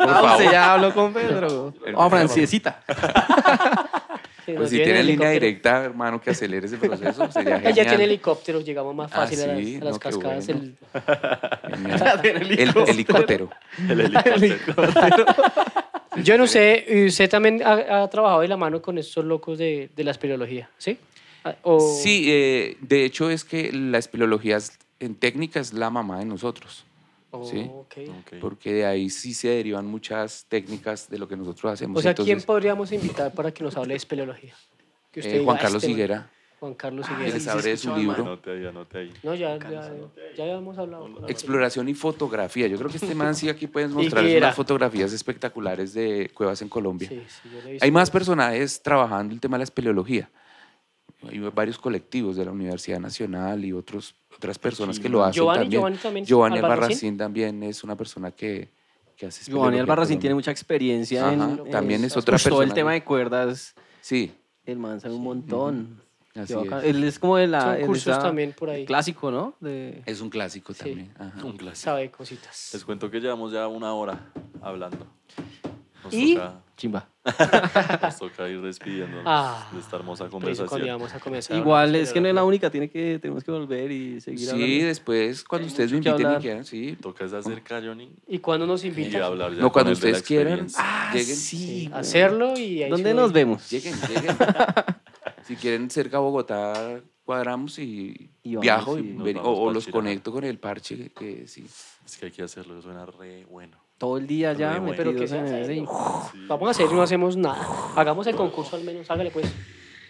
Ah, usted ya habló con Pedro. O Francesita. Sí, Pues si tiene en línea directa, hermano, que acelere ese proceso, sería Ella genial. tiene helicóptero, llegamos más Ah, fácil a las, sí, a las no, qué cascadas. bueno. el- helicóptero. El helicóptero. Yo no sé, y usted también ha, ha trabajado de la mano con estos locos de, de la espeleología, ¿sí? Ah, O- Sí, eh, de hecho es que la espeleología es- en técnica es la mamá de nosotros. O- sí. ok. Ok. porque de ahí sí se derivan muchas técnicas de lo que nosotros hacemos. O sea, ¿quién podríamos invitar para que nos hable de espeleología? Que eh, Juan Carlos este Higuera. Juan Carlos Que Higuera. les abre de su libro. Anote ahí, anote ahí. No, ya, ya, ya habíamos hablado. Exploración y fotografía. Yo creo que este man sí aquí puedes ¿Y mostrar unas fotografías espectaculares de cuevas en Colombia. Sí, sí, yo lo he visto. Hay más personajes trabajando el tema de la espeleología. Hay varios colectivos de la Universidad Nacional y otros, otras personas que lo hacen Giovanni- también. Giovanni también, Giovanni Albarracín. También es una persona que, que hace Giovanni en Albarracín tiene mucha experiencia en, Ajá, también es otra Ush, Todo el persona tema que- de cuerdas, Sí, el man sabe un montón. así es. Él es como de la... Son cursos está- también por ahí. Clásico, ¿no? De... Es un clásico Sí. también. ajá. Un clásico. Sabe cositas. Les cuento que llevamos ya una hora hablando. Nos, ¿Y? toca, Chimba. nos toca ir despidiéndonos Ah, de esta hermosa conversación. íbamos a comenzar. Igual es que no es la única. tiene que, tenemos que volver y seguir Sí, hablando. después, cuando Hay ustedes me que inviten y quieran, sí. Toca es hacer canyoning ¿Y cuando nos y invitan? hablar ya No, cuando ustedes quieran. experiencia. Ah, Lleguen. sí. Hacerlo y ahí ¿Dónde sí nos voy. vemos? Lleguen, lleguen. si quieren cerca a Bogotá, cuadramos y, Y vamos, viajo y sí. Ven- o, o los conecto con el parche que, que sí. Es que hay que hacerlo, suena re bueno. Todo el día ya bueno. Pero que metidos sea en ese- serio. Vamos a hacer y no hacemos nada. Hagamos el concurso al menos. Hágale pues.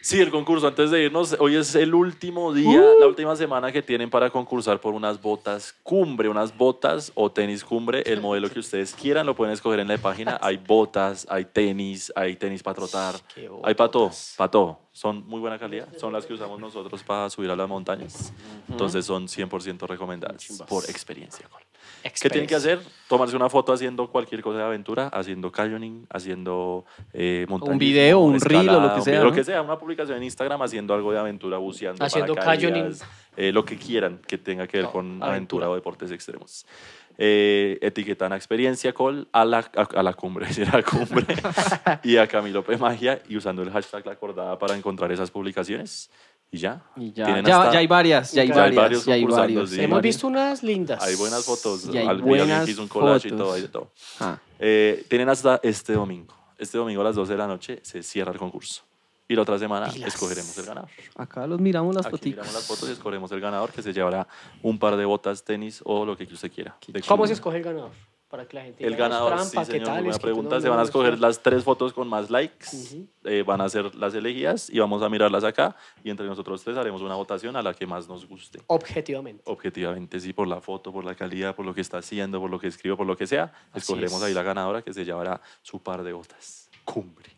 Sí, el concurso, antes de irnos, hoy es el último día, Uh. la última semana que tienen para concursar por unas botas cumbre, unas botas o tenis cumbre, el modelo que ustedes quieran, lo pueden escoger en la página. Hay botas, hay tenis, hay tenis para trotar, hay para todo, botas. para todo. Son muy buena calidad, son las que usamos nosotros para subir a las montañas. Entonces son 100% recomendadas por experiencia. ¿Qué tienen que hacer? Tomarse una foto haciendo cualquier cosa de aventura, haciendo canyoning, haciendo eh, montañismo, video, un reel o lo que un sea, video, ¿no? Lo que sea, una publicación en Instagram haciendo algo de aventura, buceando, Haciendo paracaídas, eh, lo que quieran que tenga que ver No, con aventura. aventura o deportes extremos. Eh, etiquetan a Experiencia Col a la, a, a la cumbre, a la cumbre y a Camilo P. Magia y usando el hashtag La Acordada para encontrar esas publicaciones. Y ya. Y ya, ya, hasta- ya hay varias, ya hay Ya varias, varios ya hay varios. sí. Hemos visto unas lindas. Hay buenas fotos. Y hay Al- buenas hizo un collage y fotos. todo, hay de todo. Ah, Eh, tienen hasta este domingo. Este domingo a las 12 de la noche se cierra el concurso. Y la otra semana Pilas. escogeremos el ganador. acá los miramos las fotos. miramos las fotos y escogeremos el ganador que se llevará un par de botas, tenis o lo que usted quiera. ¿Cómo se escoge el ganador? Para que la gente El "No ganador, trampa, sí, ¿qué señor, tal? tú pregunta. no se van a escoger gusta". las tres fotos con más likes. Ujú. eh, van a ser las elegidas y vamos a mirarlas acá. Y entre nosotros tres haremos una votación a la que más nos guste. Objetivamente. Objetivamente, sí, por la foto, por la calidad, por lo que está haciendo, por lo que escribo, por lo que sea. Así Escogeremos es. ahí la ganadora que se llevará su par de botas. Cumbre.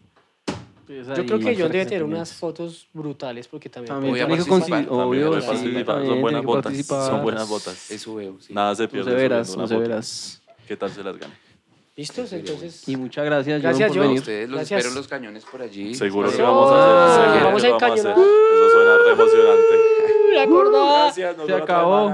Pues Yo creo que John debe tener unas fotos brutales porque también... También Voy a participar, también obvio, sí, participar, también son buenas botas. participar. Son buenas botas. Eso veo, sí. Nada se pierde. se verás, una se foto. verás. ¿Qué tal se las gane? ¿Listos? Entonces... Y muchas gracias, Gracias, John, por venir. ustedes los Gracias. espero en los cañones por allí. Seguro que vamos a hacer. Vamos a hacer. encañonar. Eso suena re emocionante. ¡Me acordaba! Gracias, nos Se acabó.